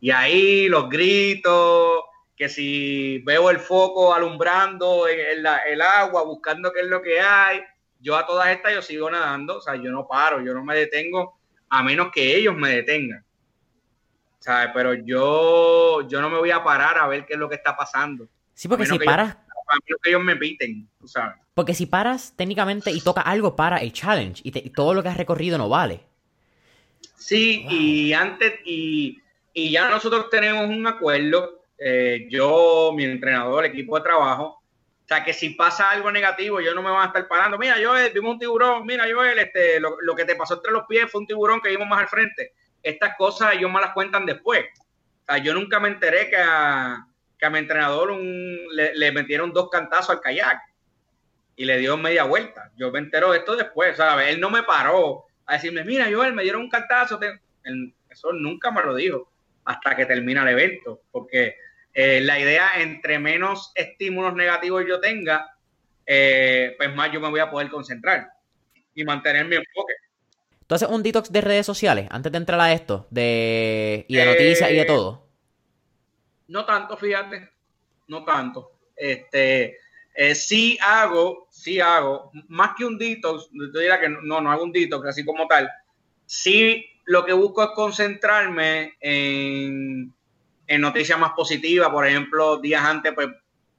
Y ahí los gritos, que si veo el foco alumbrando en, el agua, buscando qué es lo que hay, yo a todas estas yo sigo nadando, o sea, yo no paro, yo no me detengo a menos que ellos me detengan. ¿Sabes? Pero yo, yo no me voy a parar a ver qué es lo que está pasando. Sí, porque si paras... a menos que ellos me piten, sabes. Porque si paras técnicamente y toca algo para el challenge y, todo lo que has recorrido no vale. Sí, y antes, y, y, ya nosotros tenemos un acuerdo, eh, yo, mi entrenador, el equipo de trabajo, o sea, que si pasa algo negativo, yo no me voy a estar parando. Mira, Joel, vimos un tiburón. Mira, Joel, este, lo, lo, que te pasó entre los pies fue un tiburón que vimos más al frente. Estas cosas ellos me las cuentan después. O sea, yo nunca me enteré que a, que a mi entrenador le, metieron dos cantazos al kayak y le dio media vuelta. Yo me entero de esto después, ¿sabes? Él no me paró a decirme, mira, Joel, me dieron un cantazo. eso nunca me lo dijo hasta que termina el evento, porque eh, la idea, entre menos estímulos negativos yo tenga, eh, pues más yo me voy a poder concentrar y mantener mi enfoque. Entonces, un detox de redes sociales antes de entrar a esto, de y de noticias y de eh, todo. No tanto, fíjate, no tanto. Este, sí hago, sí hago, más que un detox, te diría que no, no hago un detox así como tal. Sí, lo que busco es concentrarme en en noticias más positivas, por ejemplo, días antes, pues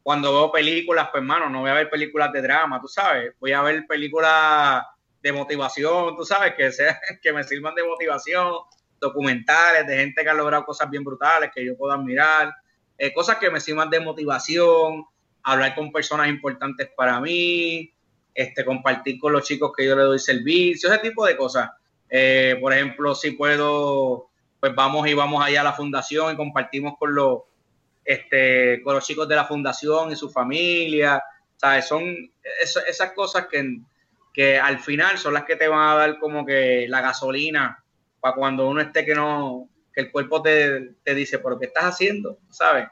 cuando veo películas, pues hermano, no voy a ver películas de drama, tú sabes, voy a ver películas de motivación, tú sabes, que, sea, que me sirvan de motivación, documentales de gente que ha logrado cosas bien brutales que yo puedo admirar, eh, cosas que me sirvan de motivación, hablar con personas importantes para mí, este, compartir con los chicos que yo le doy servicio, ese tipo de cosas. Eh, por ejemplo, si puedo pues vamos y vamos allá a la fundación y compartimos con los, este, con los chicos de la fundación y su familia, ¿sabes? Son esas cosas que, que al final son las que te van a dar como que la gasolina para cuando uno esté que no, que el cuerpo te, dice, ¿pero qué estás haciendo? ¿Sabes?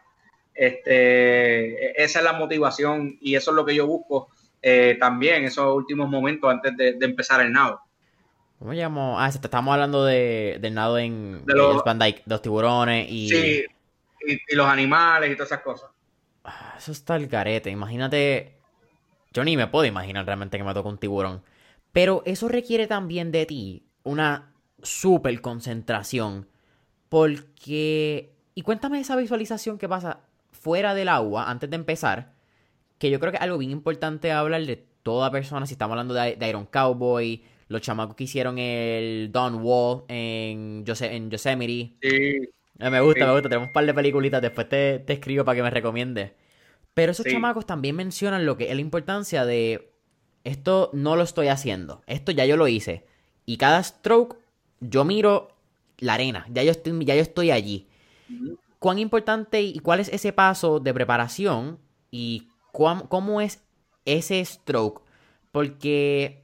Este, esa es la motivación y eso es lo que yo busco eh, también, esos últimos momentos antes de, de empezar el nado. ¿Cómo llamo? Ah, estamos hablando de, del nado en de los, Van Dyke, los tiburones y... Sí, y, los animales y todas esas cosas. Ah, eso está el garete. Imagínate... Yo ni me puedo imaginar realmente que me toque un tiburón. Pero eso requiere también de ti una súper concentración. Porque... Y cuéntame esa visualización que pasa fuera del agua antes de empezar. Que yo creo que es algo bien importante hablar de toda persona. Si estamos hablando de, de Iron Cowboy, los chamacos que hicieron el Don Wall en, en Yosemite. Sí. Eh, me gusta, me gusta. Tenemos un par de peliculitas. Después te, escribo para que me recomiendes. Pero esos chamacos también mencionan lo que es la importancia de esto no lo estoy haciendo. Esto ya yo lo hice. Y cada stroke yo miro la arena. Ya yo estoy, ya yo estoy allí. ¿Cuán importante y cuál es ese paso de preparación? Y cómo es ese stroke? Porque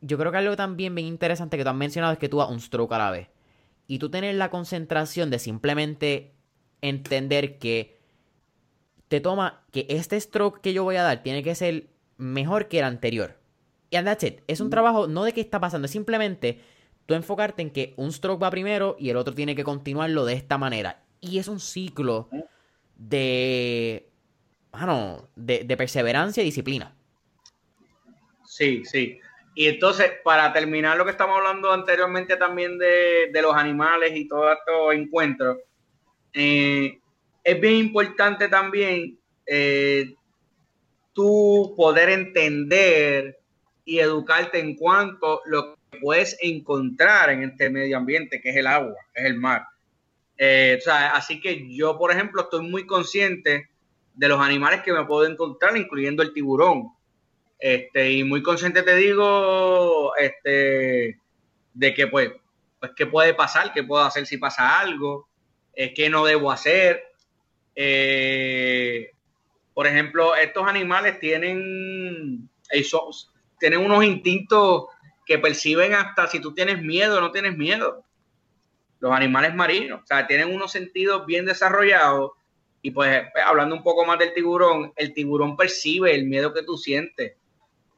yo creo que algo también bien interesante que tú has mencionado es que tú das un stroke a la vez. Y tú tienes la concentración de simplemente entender que te toma que este stroke que yo voy a dar tiene que ser mejor que el anterior. Y and that's it. Es un mm. trabajo no de qué está pasando, es simplemente tú enfocarte en que un stroke va primero y el otro tiene que continuarlo de esta manera. Y es un ciclo de. Bueno, de, de perseverancia y disciplina. Sí, sí. Y entonces, para terminar lo que estamos hablando anteriormente también de, los animales y todos estos encuentros, eh, es bien importante también eh, tú poder entender y educarte en cuanto lo que puedes encontrar en este medio ambiente, que es el agua, es el mar. Eh, así que yo, por ejemplo, estoy muy consciente de los animales que me puedo encontrar, incluyendo el tiburón. Este, y muy consciente te digo, este, de que pues, pues qué puede pasar, qué puedo hacer si pasa algo, eh, qué no debo hacer. Eh, por ejemplo, estos animales tienen, tienen unos instintos que perciben hasta si tú tienes miedo o no tienes miedo. los animales marinos. O sea, tienen unos sentidos bien desarrollados. Y pues, pues hablando un poco más del tiburón, el tiburón percibe el miedo que tú sientes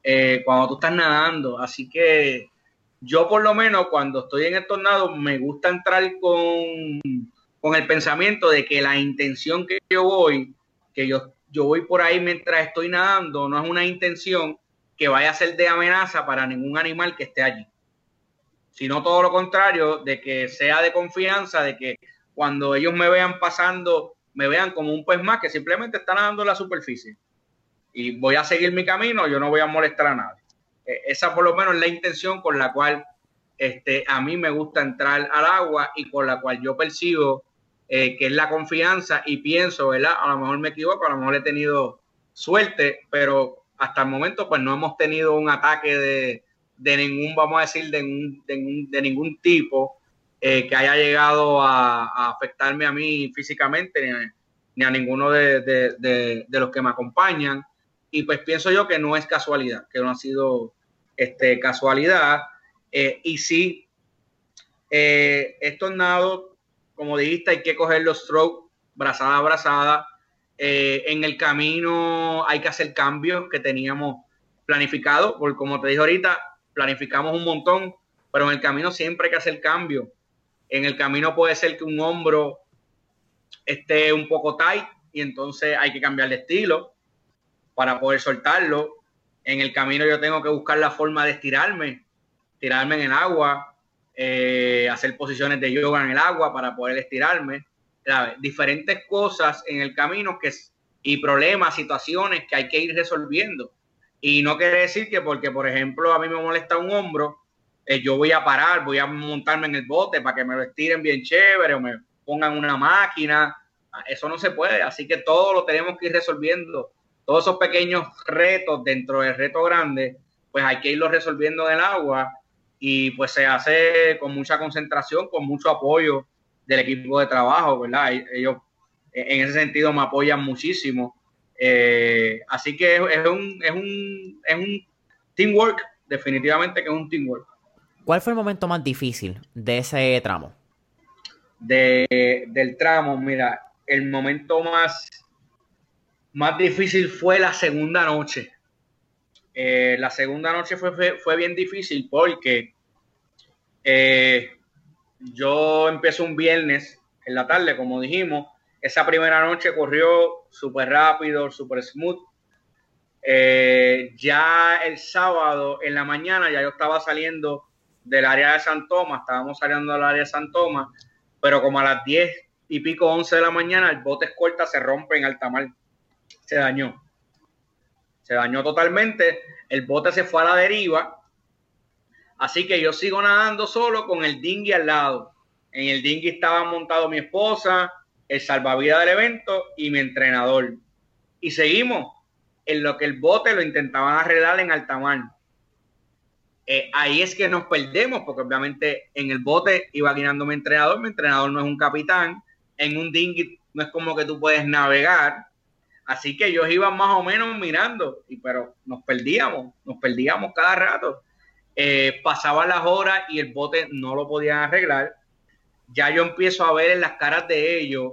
eh, cuando tú estás nadando. Así que yo por lo menos cuando estoy en el tornado me gusta entrar con, con el pensamiento de que la intención que yo voy, que yo, yo voy por ahí mientras estoy nadando, no es una intención que vaya a ser de amenaza para ningún animal que esté allí, sino todo lo contrario, de que sea de confianza, de que cuando ellos me vean pasando, me vean como un pez más que simplemente está nadando en la superficie y voy a seguir mi camino, yo no voy a molestar a nadie. Eh, esa por lo menos es la intención con la cual este, a mí me gusta entrar al agua y con la cual yo percibo eh, que es la confianza y pienso, ¿verdad? A lo mejor me equivoco, a lo mejor he tenido suerte, pero hasta el momento pues no hemos tenido un ataque de, de ningún, vamos a decir, de, de, ningún tipo eh, que haya llegado a, afectarme a mí físicamente ni a, ninguno de, los que me acompañan. Y pues pienso yo que no es casualidad, que no ha sido este, casualidad. Eh, y sí, eh, estos nados, como dijiste, hay que coger los strokes brazada a brazada. Eh, en el camino hay que hacer cambios que teníamos planificado, porque como te dije ahorita, planificamos un montón, pero en el camino siempre hay que hacer cambios. En el camino puede ser que un hombro esté un poco tight y entonces hay que cambiar de estilo para poder soltarlo. En el camino yo tengo que buscar la forma de estirarme, tirarme en el agua, eh, hacer posiciones de yoga en el agua para poder estirarme. Diferentes cosas en el camino que, y problemas, situaciones que hay que ir resolviendo. Y no quiere decir que porque, por ejemplo, a mí me molesta un hombro, eh, yo voy a parar, voy a montarme en el bote para que me lo estiren bien chévere o me pongan una máquina. Eso no se puede. Así que todo lo tenemos que ir resolviendo todos esos pequeños retos dentro del reto grande, pues hay que irlos resolviendo en el agua y pues se hace con mucha concentración, con mucho apoyo del equipo de trabajo, ¿verdad? Ellos en ese sentido me apoyan muchísimo. Eh, así que es, un, es, un, es un teamwork, definitivamente que es un teamwork. ¿Cuál fue el momento más difícil de ese tramo? De, del tramo, mira, el momento más más difícil fue la segunda noche. Eh, la segunda noche fue, fue, bien difícil porque eh, yo empecé un viernes en la tarde, como dijimos. Esa primera noche corrió súper rápido, súper smooth. Eh, ya el sábado en la mañana ya yo estaba saliendo del área de San Tomás, estábamos saliendo del área de San Tomás, pero como a las 10 y pico, 11 de la mañana, el bote escolta se rompe en alta mar se dañó. Se dañó totalmente, el bote se fue a la deriva, así que yo sigo nadando solo con el dinghy al lado. En el dinghy estaba montado mi esposa, el salvavidas del evento y mi entrenador. Y seguimos en lo que el bote lo intentaban arreglar en alta mar. Eh, ahí es que nos perdemos, porque obviamente en el bote iba guiando mi entrenador, mi entrenador no es un capitán, en un dinghy no es como que tú puedes navegar, Así que ellos iban más o menos mirando, y, pero nos perdíamos, nos perdíamos cada rato. Eh, pasaban las horas y el bote no lo podían arreglar. Ya yo empiezo a ver en las caras de ellos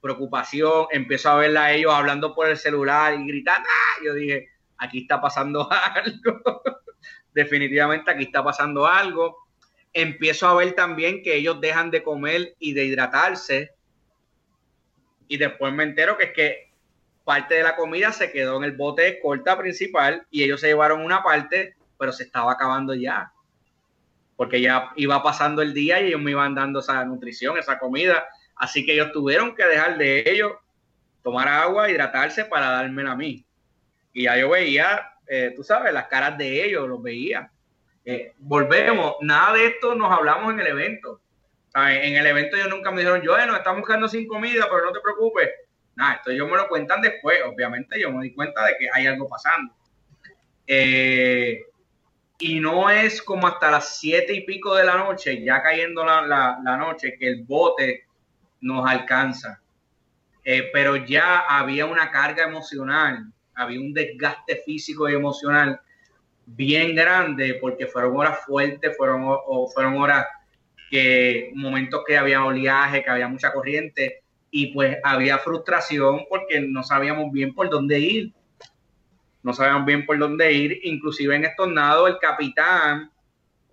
preocupación, empiezo a verla a ellos hablando por el celular y gritando. ¡Ah! Yo dije, aquí está pasando algo. Definitivamente aquí está pasando algo. Empiezo a ver también que ellos dejan de comer y de hidratarse. Y después me entero que es que parte de la comida se quedó en el bote de corta principal y ellos se llevaron una parte, pero se estaba acabando ya. Porque ya iba pasando el día y ellos me iban dando esa nutrición, esa comida. Así que ellos tuvieron que dejar de ellos tomar agua, hidratarse para dármela a mí. Y ya yo veía, eh, tú sabes, las caras de ellos, los veía. Eh, volvemos, nada de esto nos hablamos en el evento. En el evento ellos nunca me dijeron, yo, bueno, estamos buscando sin comida, pero no te preocupes, Nada, esto ellos me lo cuentan después, obviamente yo me di cuenta de que hay algo pasando. Eh, y no es como hasta las siete y pico de la noche, ya cayendo la, noche, que el bote nos alcanza. Eh, pero ya había una carga emocional, había un desgaste físico y emocional bien grande porque fueron horas fuertes, fueron, fueron horas que momentos que había oleaje, que había mucha corriente y pues había frustración porque no sabíamos bien por dónde ir. No sabíamos bien por dónde ir. Inclusive en estos nados el capitán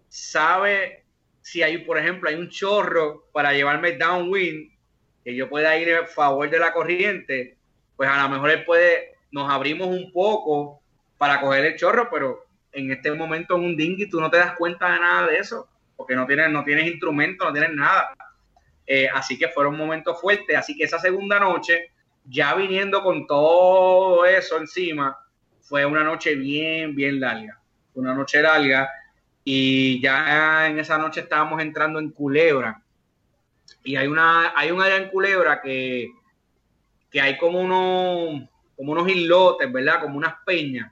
sabe si hay, por ejemplo, hay un chorro para llevarme downwind, que yo pueda ir a favor de la corriente, pues a lo mejor él puede, nos abrimos un poco para coger el chorro, pero en este momento en un dinghy tú no te das cuenta de nada de eso, porque no tienes, no tienes instrumento, no tienes nada. Eh, así que fueron momentos fuertes. Así que esa segunda noche, ya viniendo con todo eso encima, fue una noche bien, bien larga. Una noche larga. Y ya en esa noche estábamos entrando en Culebra. Y hay una, hay un área en Culebra que, que hay como unos, como unos islotes, ¿verdad? Como unas peñas.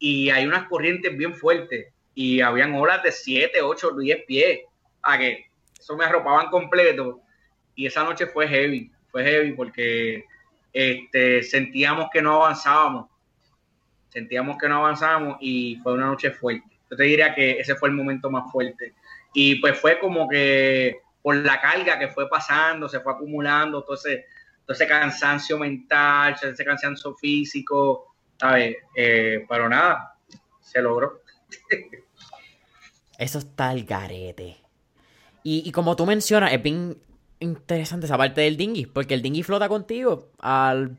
Y hay unas corrientes bien fuertes. Y habían olas de 7, 8, 10 pies. A que eso me arropaban completo. Y esa noche fue heavy, fue heavy porque este, sentíamos que no avanzábamos. Sentíamos que no avanzábamos y fue una noche fuerte. Yo te diría que ese fue el momento más fuerte. Y pues fue como que por la carga que fue pasando, se fue acumulando, todo ese, todo ese cansancio mental, ese cansancio físico, ¿sabes? Eh, pero nada, se logró. Eso está el garete. Y, como tú mencionas, es bien interesante esa parte del dinghy, porque el dinghy flota contigo. Al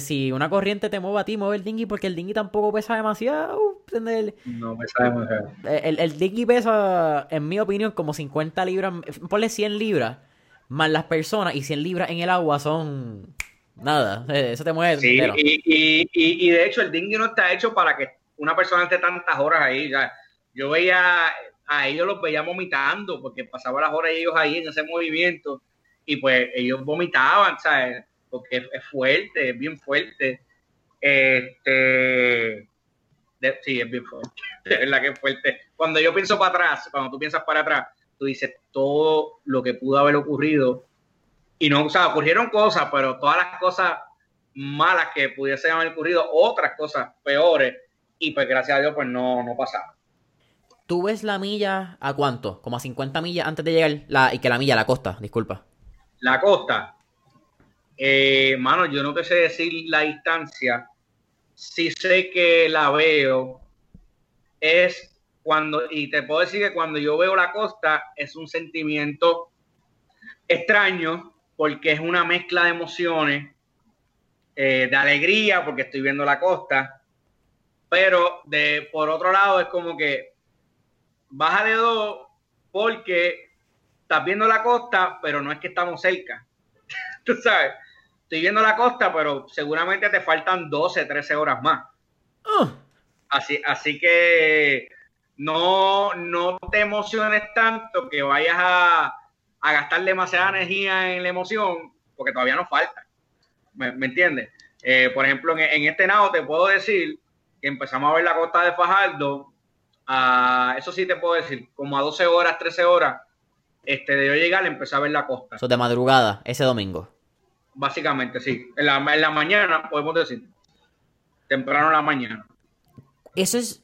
Si una corriente te mueve a ti, mueve el dinghy, porque el dinghy tampoco pesa demasiado. No pesa demasiado. El, el dinghy pesa, en mi opinión, como 50 libras, ponle 100 libras, más las personas, y 100 libras en el agua son nada. Eso te mueve. Sí, y, y, y, de hecho, el dinghy no está hecho para que una persona esté tantas horas ahí. yo veía a ellos los veía vomitando porque pasaba las horas ellos ahí en ese movimiento y pues ellos vomitaban, ¿sabes? Porque es, fuerte, es bien fuerte. Este, sí, es bien fuerte, es verdad que es fuerte. Cuando yo pienso para atrás, cuando tú piensas para atrás, tú dices todo lo que pudo haber ocurrido y no, o sea, ocurrieron cosas, pero todas las cosas malas que pudiesen haber ocurrido, otras cosas peores, y pues gracias a Dios pues no, no pasaron. ¿Tú ves la milla a cuánto? Como a 50 millas antes de llegar. La, y que la milla, la costa, disculpa. La costa. Eh, mano, yo no te sé decir la distancia. Sí sé que la veo. Es cuando, y te puedo decir que cuando yo veo la costa es un sentimiento extraño porque es una mezcla de emociones, eh, de alegría porque estoy viendo la costa, pero de por otro lado es como que baja de dos porque estás viendo la costa, pero no es que estamos cerca. Tú sabes, estoy viendo la costa, pero seguramente te faltan 12, 13 horas más. Ah. Así, así que no, no te emociones tanto que vayas a, gastar demasiada energía en la emoción, porque todavía nos falta. ¿Me, entiendes? Eh, por ejemplo, en, en, este nado te puedo decir que empezamos a ver la costa de Fajardo eso sí te puedo decir, como a 12 horas, 13 horas, este, de yo llegar, empecé a ver la costa. Eso de madrugada, ese domingo. Básicamente, sí. En la, en la mañana, podemos decir. Temprano en la mañana. Eso es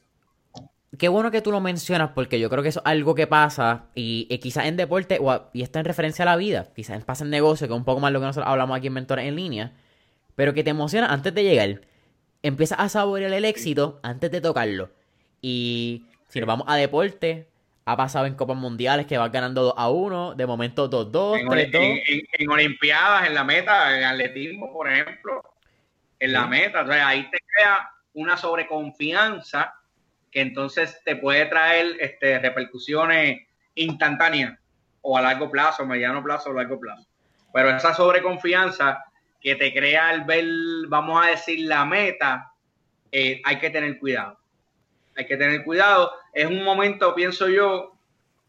qué bueno que tú lo mencionas porque yo creo que eso es algo que pasa y, quizás en deporte o y está en referencia a la vida, quizás pasa en negocio, que es un poco más lo que nosotros hablamos aquí en Mentores en Línea, pero que te emociona antes de llegar. Empiezas a saborear el éxito antes de tocarlo. Y si nos vamos a deporte, ha pasado en Copas Mundiales que vas ganando 2 a 1, de momento 2-2, 3-2. En, Olimpiadas, en la meta, en atletismo, por ejemplo, en la meta. O sea, ahí te crea una sobreconfianza que entonces te puede traer este, repercusiones instantáneas o a largo plazo, mediano plazo o largo plazo. Pero esa sobreconfianza que te crea al ver, vamos a decir, la meta, eh, hay que tener cuidado hay que tener cuidado. Es un momento, pienso yo,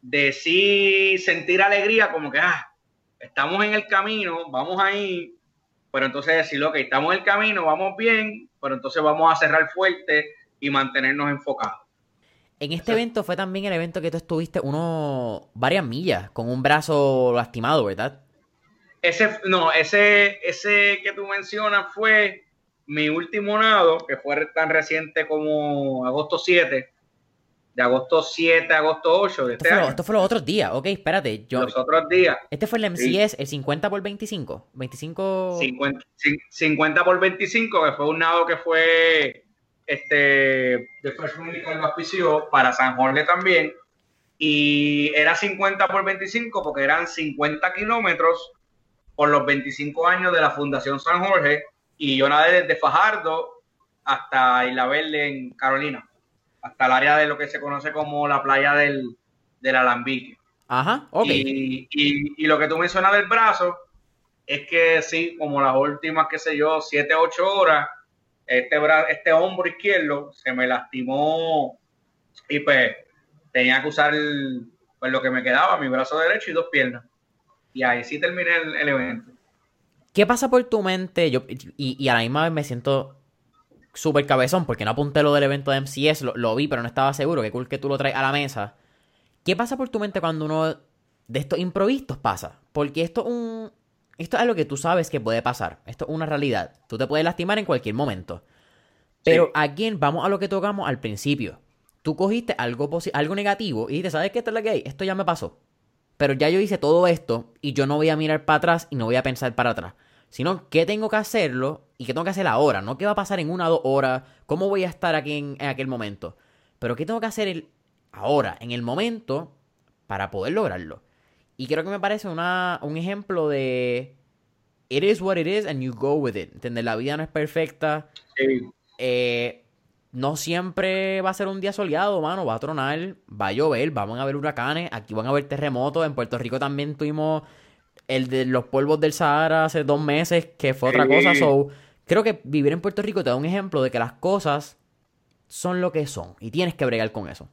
de sí sentir alegría, como que, ah, estamos en el camino, vamos ahí, pero entonces decirlo, ok, estamos en el camino, vamos bien, pero entonces vamos a cerrar fuerte y mantenernos enfocados. En este evento fue también el evento que tú estuviste uno varias millas con un brazo lastimado, ¿verdad? Ese, no, ese, ese que tú mencionas fue mi último nado, que fue tan reciente como agosto 7 de agosto 7 a agosto 8 de este esto, fue, año. esto fue los otros días, ok, espérate. Yo, Los otros días. este fue el MCS, el 50 por 25. 25. 50, cin- 50 por 25, que fue un nado que fue este de Fresh Medical lo para San Jorge también. Y era 50 por 25 porque eran 50 kilómetros por los 25 años de la Fundación San Jorge. Y yo nadé desde Fajardo hasta Isla Verde en Carolina, hasta el área de lo que se conoce como la playa del, del Alambique. Ajá, ok. Y, y- y lo que tú mencionas del brazo es que sí, como las últimas, qué sé yo, 7, 8 horas, este, este hombro izquierdo se me lastimó y pues tenía que usar el- pues, lo que me quedaba, mi brazo derecho y dos piernas. Y ahí sí terminé el, el evento. ¿Qué pasa por tu mente? Yo, y, y a la misma vez me siento súper cabezón porque no apunté lo del evento de MCS, lo, lo vi, pero no estaba seguro. Qué cool que tú lo traes a la mesa. ¿Qué pasa por tu mente cuando uno de estos improvistos pasa? Porque esto es un. Esto es algo que tú sabes que puede pasar. Esto es una realidad. Tú te puedes lastimar en cualquier momento. Pero Sí. aquí vamos a lo que tocamos al principio. Tú cogiste algo, algo negativo y dijiste, ¿sabes qué? Esto es lo que hay. Esto ya me pasó. Pero ya yo hice todo esto y yo no voy a mirar para atrás y no voy a pensar para atrás. Sino qué tengo que hacerlo y qué tengo que hacer ahora. No qué va a pasar en una o dos horas. ¿Cómo voy a estar aquí en, en aquel momento? Pero qué tengo que hacer el- ahora, en el momento, para poder lograrlo. Y creo que me parece una, un ejemplo de... It is what it is and you go with it. ¿Entiendes? La vida no es perfecta. Sí, Eh, no siempre va a ser un día soleado, mano. Va a tronar, va a llover, van a haber huracanes, aquí van a haber terremotos. En Puerto Rico también tuvimos el de los polvos del Sahara hace dos meses, que fue otra Sí. cosa. So, creo que vivir en Puerto Rico te da un ejemplo de que las cosas son lo que son y tienes que bregar con eso.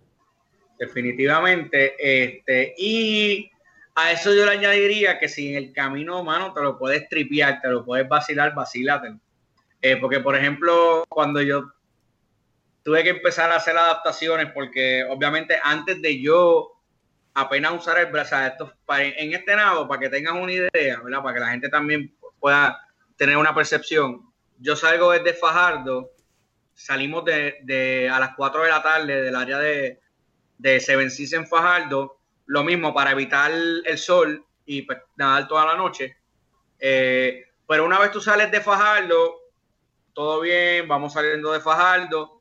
definitivamente. Este, y a eso yo le añadiría que si en el camino, mano, te lo puedes tripear, te lo puedes vacilar, vacílatelo. Eh, porque, por ejemplo, cuando yo tuve que empezar a hacer adaptaciones, porque obviamente antes de yo apenas usar el brazo, o sea, esto, pa- en este nado, para que tengan una idea. Para que la gente también pueda tener una percepción. Yo salgo desde Fajardo, salimos de, de a las 4 de la tarde del área de, de Seven Seas en Fajardo, lo mismo para evitar el sol y pues, nadar toda la noche. Eh, pero una vez tú sales de Fajardo, todo bien, vamos saliendo de Fajardo.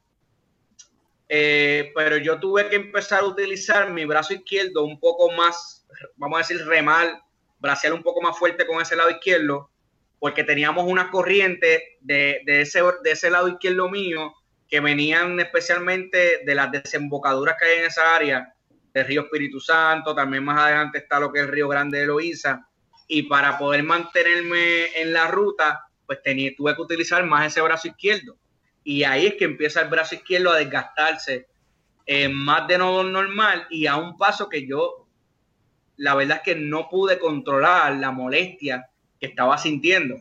Eh, pero yo tuve que empezar a utilizar mi brazo izquierdo un poco más, vamos a decir, remar, bracear un poco más fuerte con ese lado izquierdo, porque teníamos unas corrientes de, de, ese, de ese lado izquierdo mío que venían especialmente de las desembocaduras que hay en esa área, del río Espíritu Santo, también más adelante está lo que es el río Grande de Loíza, y para poder mantenerme en la ruta, pues tenía, tuve que utilizar más ese brazo izquierdo. Y ahí es que empieza el brazo izquierdo a desgastarse eh, más de lo normal y a un paso que yo, la verdad es que no pude controlar la molestia que estaba sintiendo.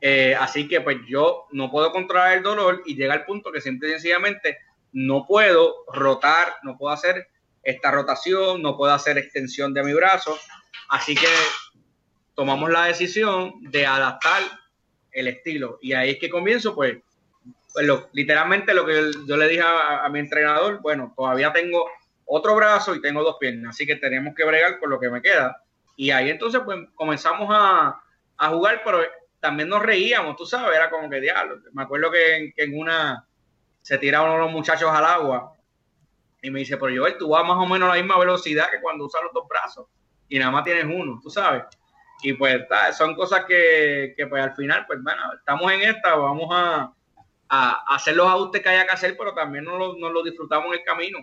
Eh, así que pues yo no puedo controlar el dolor y llega al punto que simple y sencillamente no puedo rotar, no puedo hacer esta rotación, no puedo hacer extensión de mi brazo. Así que tomamos la decisión de adaptar el estilo. Y ahí es que comienzo, pues lo, literalmente lo que yo le dije a, mi entrenador, bueno, todavía tengo otro brazo y tengo dos piernas, así que tenemos que bregar con lo que me queda. Y ahí entonces, pues, comenzamos a, a jugar, pero también nos reíamos, tú sabes, era como que diablo. Me acuerdo que en, una se tira uno de los muchachos al agua y me dice, pero Joel, tú vas más o menos a la misma velocidad que cuando usas los dos brazos y nada más tienes uno, tú sabes. Y pues son cosas que, que, pues al final, pues bueno, estamos en esta, vamos a, a hacer los ajustes que haya que hacer, pero también nos lo, nos lo disfrutamos en el camino.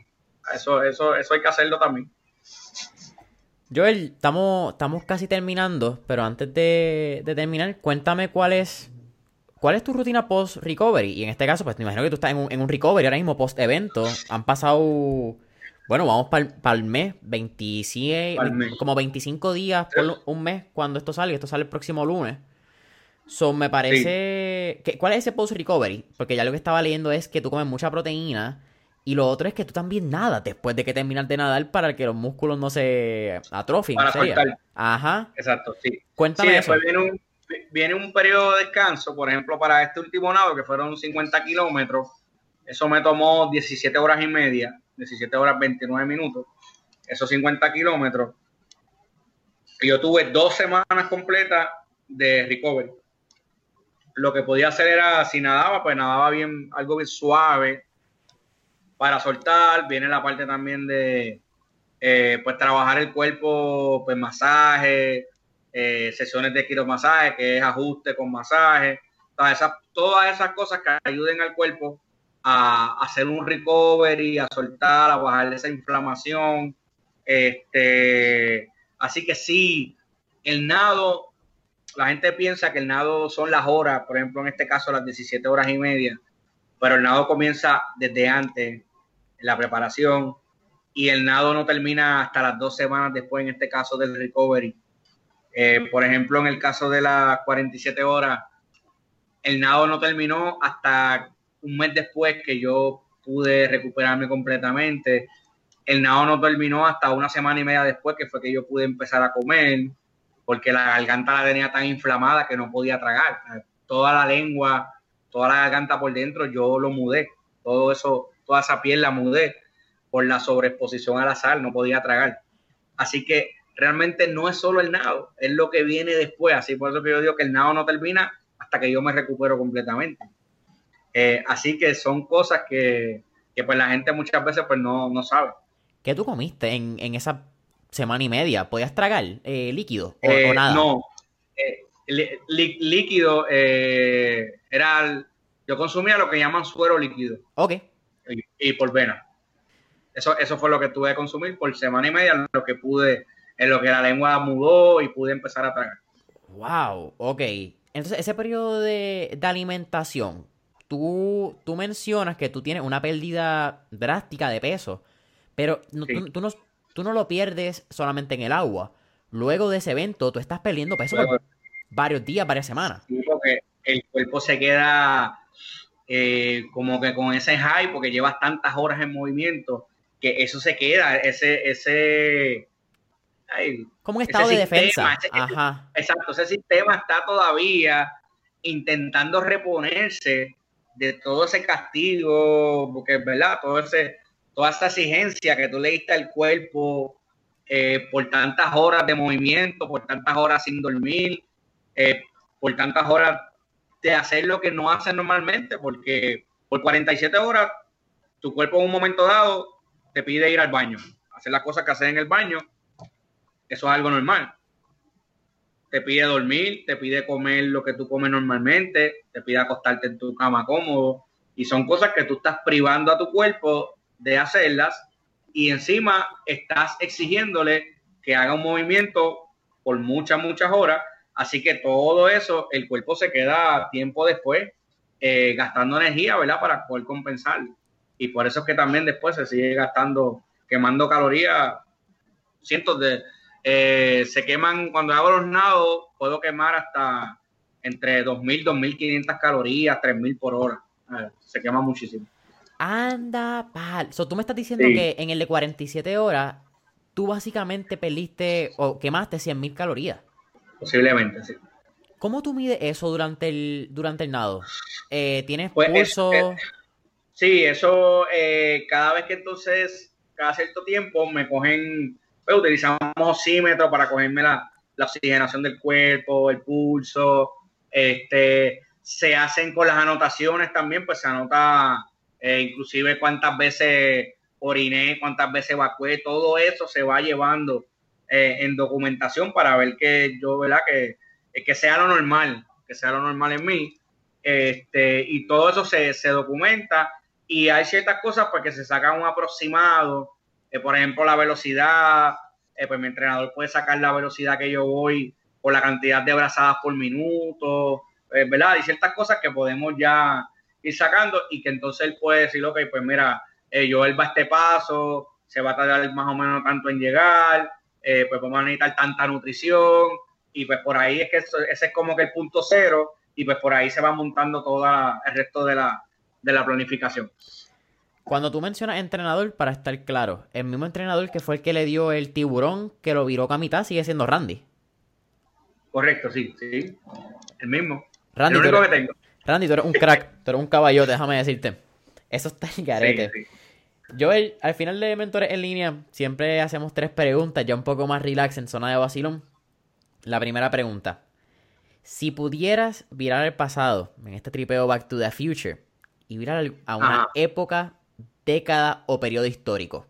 Eso, eso, eso hay que hacerlo también. Joel, estamos, estamos casi terminando, pero antes de, de, terminar, cuéntame cuál es cuál es tu rutina post recovery. Y en este caso, pues me imagino que tú estás en un, en un recovery ahora mismo post evento. Han pasado, bueno, vamos para el mes, 27, Pa'l mes. como 25 días por un mes cuando esto salga. Esto sale el próximo lunes. So, me parece. Que, ¿Cuál es ese post recovery? Porque ya lo que estaba leyendo es que tú comes mucha proteína. Y lo otro es que tú también nadas después de que terminas de nadar para que los músculos no se atrofien. Para soltar. Ajá. Exacto, sí. Cuéntame sí, eso. después viene un, viene un periodo de descanso, por ejemplo, para este último nado, que fueron 50 kilómetros. Eso me tomó 17 horas y media. 17 horas 29 minutos, esos 50 kilómetros. Y yo tuve dos semanas completas de recovery. Lo que podía hacer era, si nadaba, pues nadaba bien, algo bien suave para soltar. Viene la parte también de, eh, pues trabajar el cuerpo, pues masaje, eh, sesiones de quiromasaje, que es ajuste con masaje, todas esas, todas esas cosas que ayuden al cuerpo a, hacer un recovery, a soltar, a bajar esa inflamación. Este, así que sí, el nado, la gente piensa que el nado son las horas, por ejemplo, en este caso las 17 horas y media, pero el nado comienza desde antes, la preparación, y el nado no termina hasta las dos semanas después, en este caso del recovery. Eh, por ejemplo, en el caso de las 47 horas, el nado no terminó hasta un mes después que yo pude recuperarme completamente. El nado no terminó hasta una semana y media después, que fue que yo pude empezar a comer, porque la garganta la tenía tan inflamada que no podía tragar. Toda la lengua, toda la garganta por dentro, yo lo mudé. Todo eso, toda esa piel la mudé por la sobreexposición a la sal, no podía tragar. Así que realmente no es solo el nado, es lo que viene después. Así por eso que yo digo que el nado no termina hasta que yo me recupero completamente. Eh, así que son cosas que, pues la gente muchas veces pues no, sabe. ¿Qué tú comiste en, esa semana y media? ¿Podías tragar eh, líquido o, eh, nada? No, líquido era... yo consumía lo que llaman suero líquido. Ok. Y, por vena. Eso, eso fue lo que tuve que consumir por semana y media, lo que pude, en lo que la lengua mudó y pude empezar a tragar. Wow, ok. Entonces, ese periodo de alimentación, tú, tú mencionas que tú tienes una pérdida drástica de peso, pero tú, no, tú no lo pierdes solamente en el agua. Luego de ese evento, tú estás perdiendo peso por varios días, varias semanas. Sí, porque el cuerpo se queda eh, como que con ese high, porque llevas tantas horas en movimiento, que eso se queda, ese, ese, como un estado de defensa. Ajá. Exacto, ese sistema está todavía intentando reponerse de todo ese castigo, porque verdad, todo ese, toda esa exigencia que tú le diste al cuerpo eh, por tantas horas de movimiento, por tantas horas sin dormir, eh, por tantas horas de hacer lo que no hace normalmente, porque por 47 horas tu cuerpo en un momento dado te pide ir al baño, hacer las cosas que haces en el baño, eso es algo normal. Te pide dormir, te pide comer lo que tú comes normalmente, te pide acostarte en tu cama cómodo y son cosas que tú estás privando a tu cuerpo de hacerlas y encima estás exigiéndole que haga un movimiento por muchas, muchas horas. Así que todo eso, el cuerpo se queda tiempo después eh, gastando energía, ¿verdad? Para poder compensarlo. Y por eso es que también después se sigue gastando, quemando calorías, cientos de, eh, se queman, cuando hago los nados, puedo quemar hasta entre 2.000, 2.500 calorías, 3.000 por hora. se quema muchísimo. Anda, pal. So, tú me estás diciendo que en el de 47 horas, tú básicamente perdiste o quemaste 100.000 calorías. Posiblemente, sí. ¿Cómo tú mides eso durante el, durante el nado? Eh, ¿Tienes pues, pulso? sí, eso eh, cada vez que entonces, cada cierto tiempo me cogen pues, utilizamos oxímetro para cogerme la, oxigenación del cuerpo, el pulso, este, se hacen con las anotaciones también, pues se anota eh, inclusive cuántas veces oriné, cuántas veces evacué, todo eso se va llevando eh, en documentación para ver que yo, ¿verdad? Que, que sea lo normal, que sea lo normal en mí. Este, y todo eso se, se documenta y hay ciertas cosas pues que se sacan un aproximado por ejemplo, la velocidad, eh, pues mi entrenador puede sacar la velocidad que yo voy por la cantidad de brazadas por minuto, eh, ¿verdad? Hay ciertas cosas que podemos ya ir sacando y que entonces él puede decir, ok, pues mira, eh, yo él va a este paso, se va a tardar más o menos tanto en llegar, pues vamos a necesitar tanta nutrición y pues por ahí es que ese es como que el punto cero y pues por ahí se va montando todo el resto de la, de la planificación. Cuando tú mencionas entrenador, para estar claro, el mismo entrenador que fue el que le dio el tiburón que lo viró a mitad sigue siendo Randy. Correcto, sí, sí. El mismo. Randy, el único que tengo. Randy, tú eres un crack, tú eres un caballote, déjame decirte. Eso está en garete. Joel, al final de Mentores en línea, siempre hacemos tres preguntas, ya un poco más relax en zona de vacilón. La primera pregunta. Si pudieras virar el pasado en este tripeo Back to the Future y virar a una época, década o periodo histórico,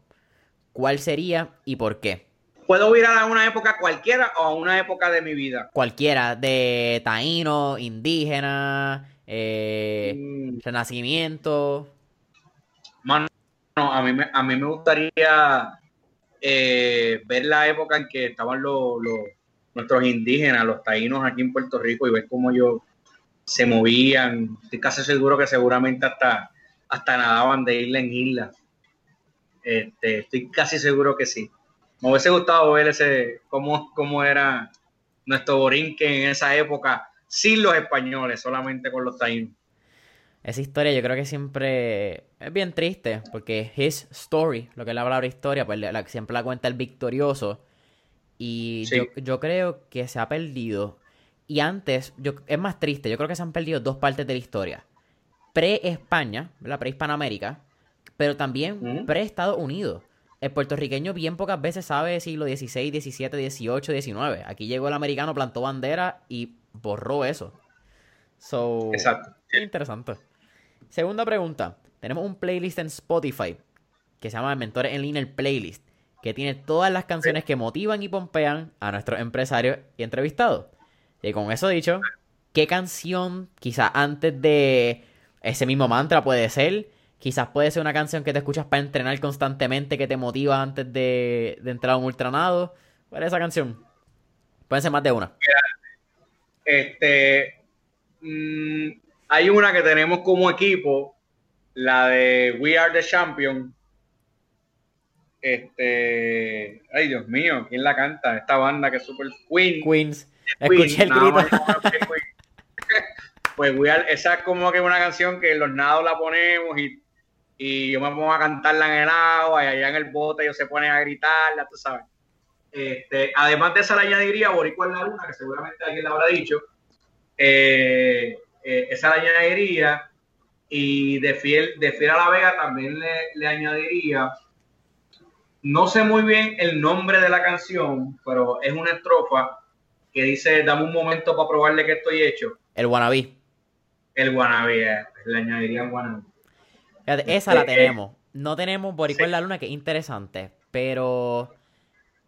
¿cuál sería y por qué? ¿Puedo virar a una época cualquiera o a una época de mi vida? Cualquiera, de taíno, indígena, eh, mm. renacimiento. Mano, a mí me, a mí me gustaría eh, ver la época en que estaban los, nuestros indígenas, los taínos aquí en Puerto Rico y ver cómo ellos se movían. Estoy casi seguro que seguramente hasta, hasta nadaban de isla en isla. Este, estoy casi seguro que sí. Me hubiese gustado ver ese, cómo, cómo era nuestro borinque en esa época, sin los españoles, solamente con los taínos. Esa historia yo creo que siempre es bien triste, porque his story, lo que es la palabra historia, pues siempre la cuenta el victorioso. Y yo, yo, creo que se ha perdido. Y antes, yo, es más triste, yo creo que se han perdido dos partes de la historia. Pre-España, la pre-Hispanoamérica, pero también pre-Estados Unidos. El puertorriqueño bien pocas veces sabe siglo XVI, XVII, XVIII, XIX. Aquí llegó el americano, plantó bandera y borró eso. So, Exacto. Interesante. Segunda pregunta. Tenemos un playlist en Spotify que se llama Mentores en Línea, el playlist, que tiene todas las canciones que motivan y pompean a nuestros empresarios y entrevistados. Y con eso dicho, ¿qué canción, quizás antes de ese mismo mantra puede ser, Quizás puede ser una canción que te escuchas para entrenar constantemente, que te motiva antes de, entrar a un ultranado. ¿Cuál es esa canción? Pueden ser más de una. Este, mm, hay una que tenemos como equipo, la de We Are the Champion. Este, ay Dios mío, ¿quién la canta? Esta banda que es super Queen. Queens. Escuché el grito. pues We Are, esa es como que una canción que los nados la ponemos y y yo me pongo a cantarla en el agua y allá en el bote ellos se ponen a gritarla, tú sabes. Este, además de esa le añadiría Boricua en la Luna, que seguramente alguien le habrá dicho. Eh, eh, esa la añadiría. Y de Fiel, de Fiel a la Vega también le, le, añadiría. No sé muy bien el nombre de la canción, pero es una estrofa que dice: Dame un momento para probarle que estoy hecho. El Guanabí. El Guanabí, eh, le añadiría el Guanabí esa la tenemos. No tenemos Boricua en la Luna, que es interesante. Pero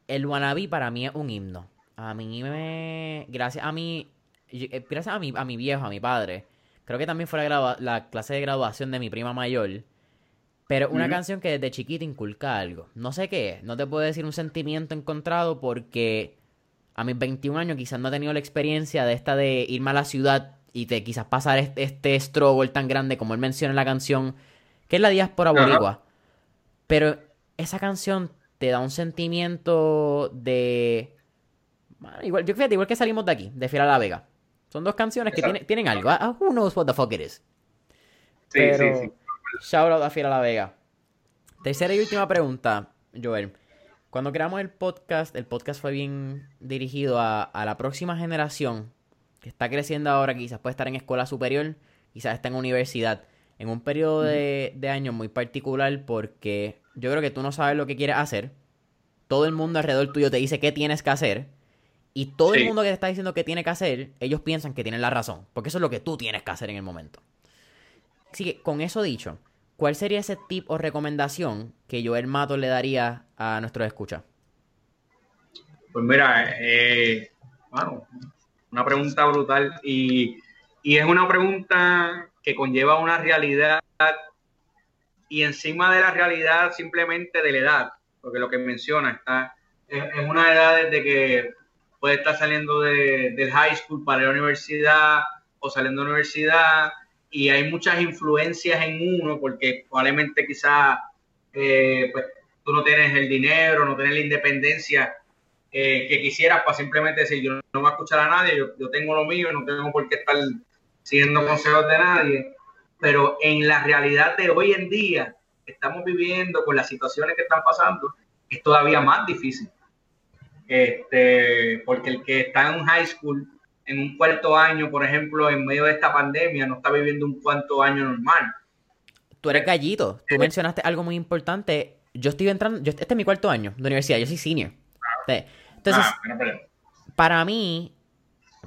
el Wannabe para mí es un himno. A mí me. Gracias a mí. Eh, gracias a mi, a mi viejo, a mi padre. Creo que también fue la, clase de graduación de mi prima mayor. Pero una canción que desde chiquita inculca algo. No sé qué es. No te puedo decir un sentimiento encontrado porque a mis 21 años quizás no he tenido la experiencia de esta de irme a la ciudad y de quizás pasar este, este struggle tan grande como él menciona en la canción que es la diáspora boricua. Pero esa canción te da un sentimiento de... igual, yo fíjate, igual que salimos de aquí, de Fiera la Vega. Son dos canciones que tienen, algo. ¿ah? Who knows what the fuck it is. Sí, sí, sí. Shout out a Fiera la Vega. Tercera y última pregunta, Joel. Cuando creamos el podcast, el podcast fue bien dirigido a, a la próxima generación que está creciendo ahora, quizás puede estar en escuela superior, quizás está en universidad en un periodo de, de años muy particular porque yo creo que tú no sabes lo que quieres hacer. Todo el mundo alrededor tuyo te dice qué tienes que hacer. Y todo el mundo que te está diciendo qué tiene que hacer, ellos piensan que tienen la razón. Porque eso es lo que tú tienes que hacer en el momento. Así que, con eso dicho, ¿cuál sería ese tip o recomendación que Joel Mato le daría a nuestros escuchas? Pues mira, eh, bueno, una pregunta brutal y, y es una pregunta que conlleva una realidad y encima de la realidad simplemente de la edad, porque lo que menciona está en, una edad desde que puede estar saliendo de, del high school para la universidad o saliendo de la universidad y hay muchas influencias en uno porque probablemente quizás eh, pues, tú no tienes el dinero, no tienes la independencia eh, que quisieras para simplemente decir yo no voy a escuchar a nadie, yo, yo tengo lo mío, no tengo por qué estar siguiendo consejos de nadie, pero en la realidad de hoy en día estamos viviendo con las situaciones que están pasando, es todavía más difícil. Este, porque el que está en un high school, en un cuarto año, por ejemplo, en medio de esta pandemia, no está viviendo un cuarto año normal. tú eres gallito. Tú mencionaste algo muy importante. Yo estoy entrando, yo, este es mi cuarto año de universidad, yo soy senior. Entonces, ah, para mí,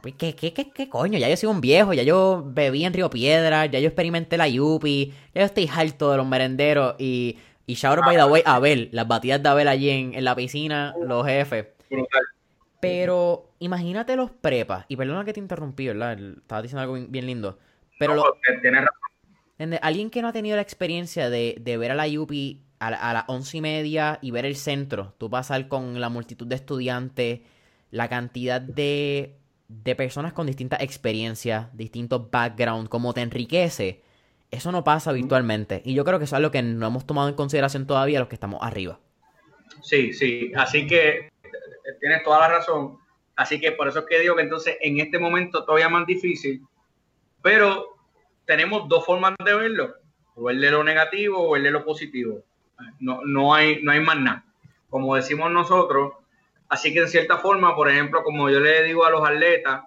¿qué, qué, qué, qué coño? Ya yo soy un viejo, ya yo bebí en Río Piedra, ya yo experimenté la Yupi, ya yo estoy harto de los merenderos y, y shout by the way, Abel, las batidas de Abel allí en, en la piscina, los jefes. Pero imagínate los prepas, y perdona que te interrumpí, ¿verdad? Estaba diciendo algo bien lindo. Pero lo, alguien que no ha tenido la experiencia de, de ver a la Yupi a, a, las once y media y ver el centro, tú pasar con la multitud de estudiantes, la cantidad de, de personas con distintas experiencias, distintos backgrounds, como te enriquece, eso no pasa virtualmente. Y yo creo que eso es algo que no hemos tomado en consideración todavía los que estamos arriba. Sí, sí. Así que tienes toda la razón. Así que por eso es que digo que entonces en este momento todavía más difícil, pero tenemos dos formas de verlo, o verle lo negativo o verle lo positivo. No, no, hay, no hay más nada. Como decimos nosotros, así que en cierta forma, por ejemplo, como yo le digo a los atletas,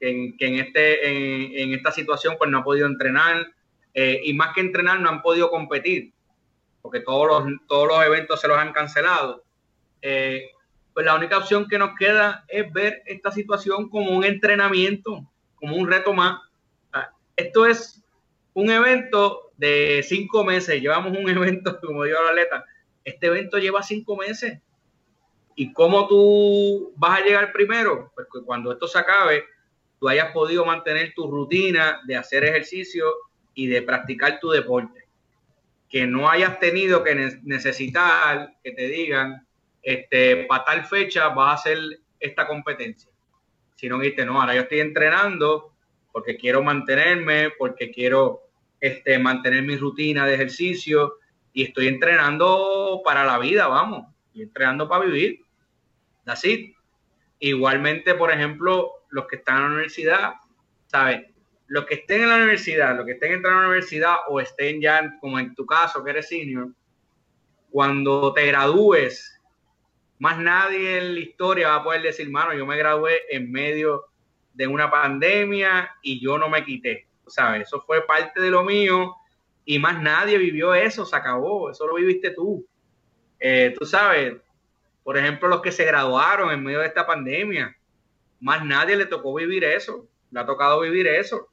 que en, este, en, esta situación pues no han podido entrenar, eh, y más que entrenar no han podido competir, porque todos los, todos los eventos se los han cancelado. Eh, pues la única opción que nos queda es ver esta situación como un entrenamiento, como un reto más. Esto es un evento de cinco meses, llevamos un evento, como digo la atleta, este evento lleva cinco meses. ¿Y cómo tú vas a llegar primero? Pues que cuando esto se acabe, tú hayas podido mantener tu rutina de hacer ejercicio y de practicar tu deporte. Que no hayas tenido que necesitar que te digan, este, para tal fecha vas a hacer esta competencia. Si no dijiste, no, ahora yo estoy entrenando porque quiero mantenerme, porque quiero este, mantener mi rutina de ejercicio y estoy entrenando para la vida, vamos, y entrenando para vivir. Así. Igualmente, por ejemplo, los que están en la universidad, ¿sabes? Los que estén en la universidad, los que estén entrando a la universidad o estén ya, como en tu caso, que eres senior, cuando te gradúes más nadie en la historia va a poder decir, mano, yo me gradué en medio de una pandemia y yo no me quité. ¿Sabes? Eso fue parte de lo mío y más nadie vivió eso, se acabó, eso lo viviste tú. Eh, tú sabes, por ejemplo, los que se graduaron en medio de esta pandemia, más nadie le tocó vivir eso, le ha tocado vivir eso.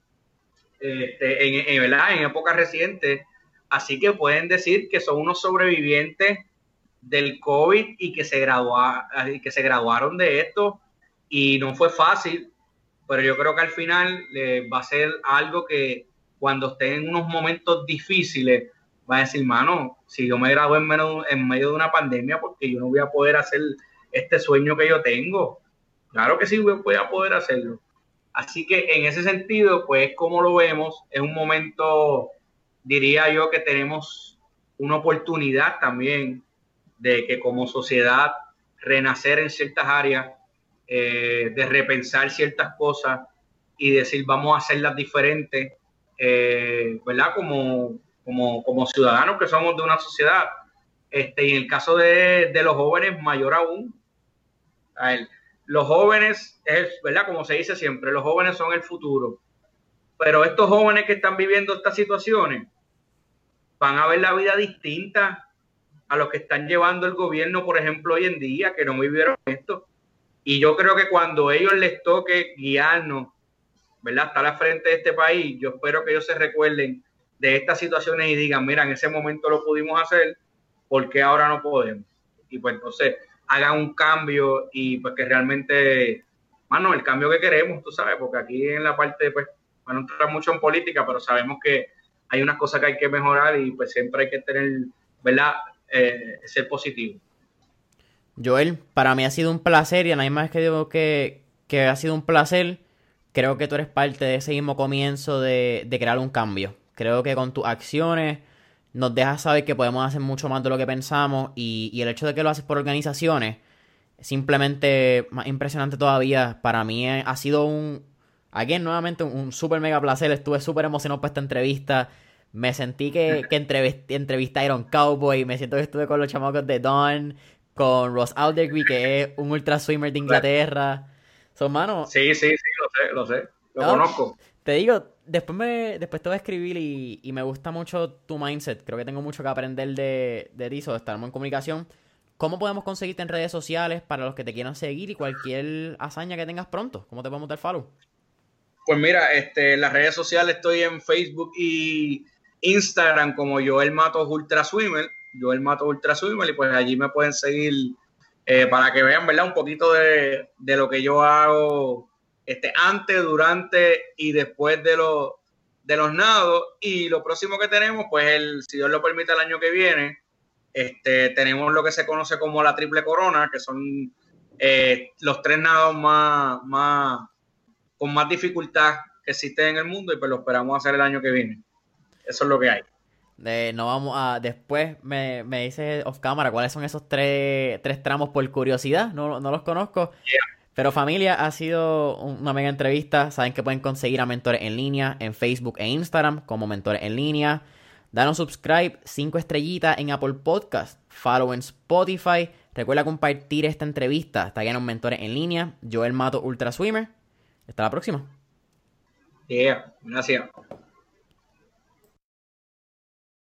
Este, en, en, ¿verdad? en épocas recientes. Así que pueden decir que son unos sobrevivientes del COVID y que se, que se graduaron de esto y no fue fácil, pero yo creo que al final eh, va a ser algo que cuando estén en unos momentos difíciles va a decir, mano, si yo me gradué en, medio de una pandemia, porque yo no voy a poder hacer este sueño que yo tengo. Claro que sí voy a poder hacerlo. Así que en ese sentido, pues como lo vemos, es un momento, diría yo, que tenemos una oportunidad también de que como sociedad renacer en ciertas áreas, eh, de repensar ciertas cosas y decir vamos a hacerlas diferentes, eh, ¿verdad? Como, como, como, ciudadanos que somos de una sociedad. Este, y en el caso de, de los jóvenes, mayor aún. A los jóvenes, es, ¿verdad? Como se dice siempre, los jóvenes son el futuro. Pero estos jóvenes que están viviendo estas situaciones van a ver la vida distinta a los que están llevando el gobierno, por ejemplo, hoy en día, que no vivieron esto. Y yo creo que cuando ellos les toque guiarnos, ¿verdad? Estar al frente de este país, yo espero que ellos se recuerden de estas situaciones y digan, mira, en ese momento lo pudimos hacer, ¿por qué ahora no podemos? Y pues entonces hagan un cambio y pues que realmente, mano, el cambio que queremos, tú sabes, porque aquí en la parte, pues, bueno, no entrar mucho en política, pero sabemos que hay unas cosas que hay que mejorar y pues siempre hay que tener, ¿verdad? eh, ser positivo. Joel, para mí ha sido un placer y a misma vez que digo que, que ha sido un placer, creo que tú eres parte de ese mismo comienzo de, de crear un cambio. Creo que con tus acciones nos dejas saber que podemos hacer mucho más de lo que pensamos y, y el hecho de que lo haces por organizaciones, simplemente más impresionante todavía. Para mí ha sido un, aquí nuevamente un, un súper mega placer. Estuve súper emocionado por esta entrevista. Me sentí que, que entrevisté, a Iron Cowboy. Me siento que estuve con los chamacos de Don, con Ross Alderby, que es un ultra swimmer de Inglaterra. Son manos. Sí, sí, sí, lo sé, lo sé. Lo conozco. Te digo, después, me, después te voy a escribir y, me gusta mucho tu mindset. Creo que tengo mucho que aprender de, de ti, de estar en comunicación. ¿Cómo podemos conseguirte en redes sociales para los que te quieran seguir y cualquier hazaña que tengas pronto? ¿Cómo te podemos dar follow? Pues mira, este, en las redes sociales estoy en Facebook y Instagram como Joel Matos Ultra Swimmer, Joel Matos Ultra Swimmer, y pues allí me pueden seguir eh, para que vean, ¿verdad? Un poquito de, de, lo que yo hago este, antes, durante y después de, los de los nados. Y lo próximo que tenemos, pues el, si Dios lo permite, el año que viene, este, tenemos lo que se conoce como la triple corona, que son eh, los tres nados más, más, con más dificultad que existen en el mundo y pues lo esperamos hacer el año que viene. Eso es lo que hay. no vamos a. Después me, me dices off cámara cuáles son esos tres, tres tramos por curiosidad. No, no los conozco. Pero familia, ha sido una mega entrevista. Saben que pueden conseguir a mentores en línea en Facebook e Instagram como mentores en línea. Danos subscribe, 5 estrellitas en Apple Podcast, follow en Spotify. Recuerda compartir esta entrevista. Está lleno de mentores en línea. Joel Mato Ultra Swimmer. Hasta la próxima. Yeah, gracias.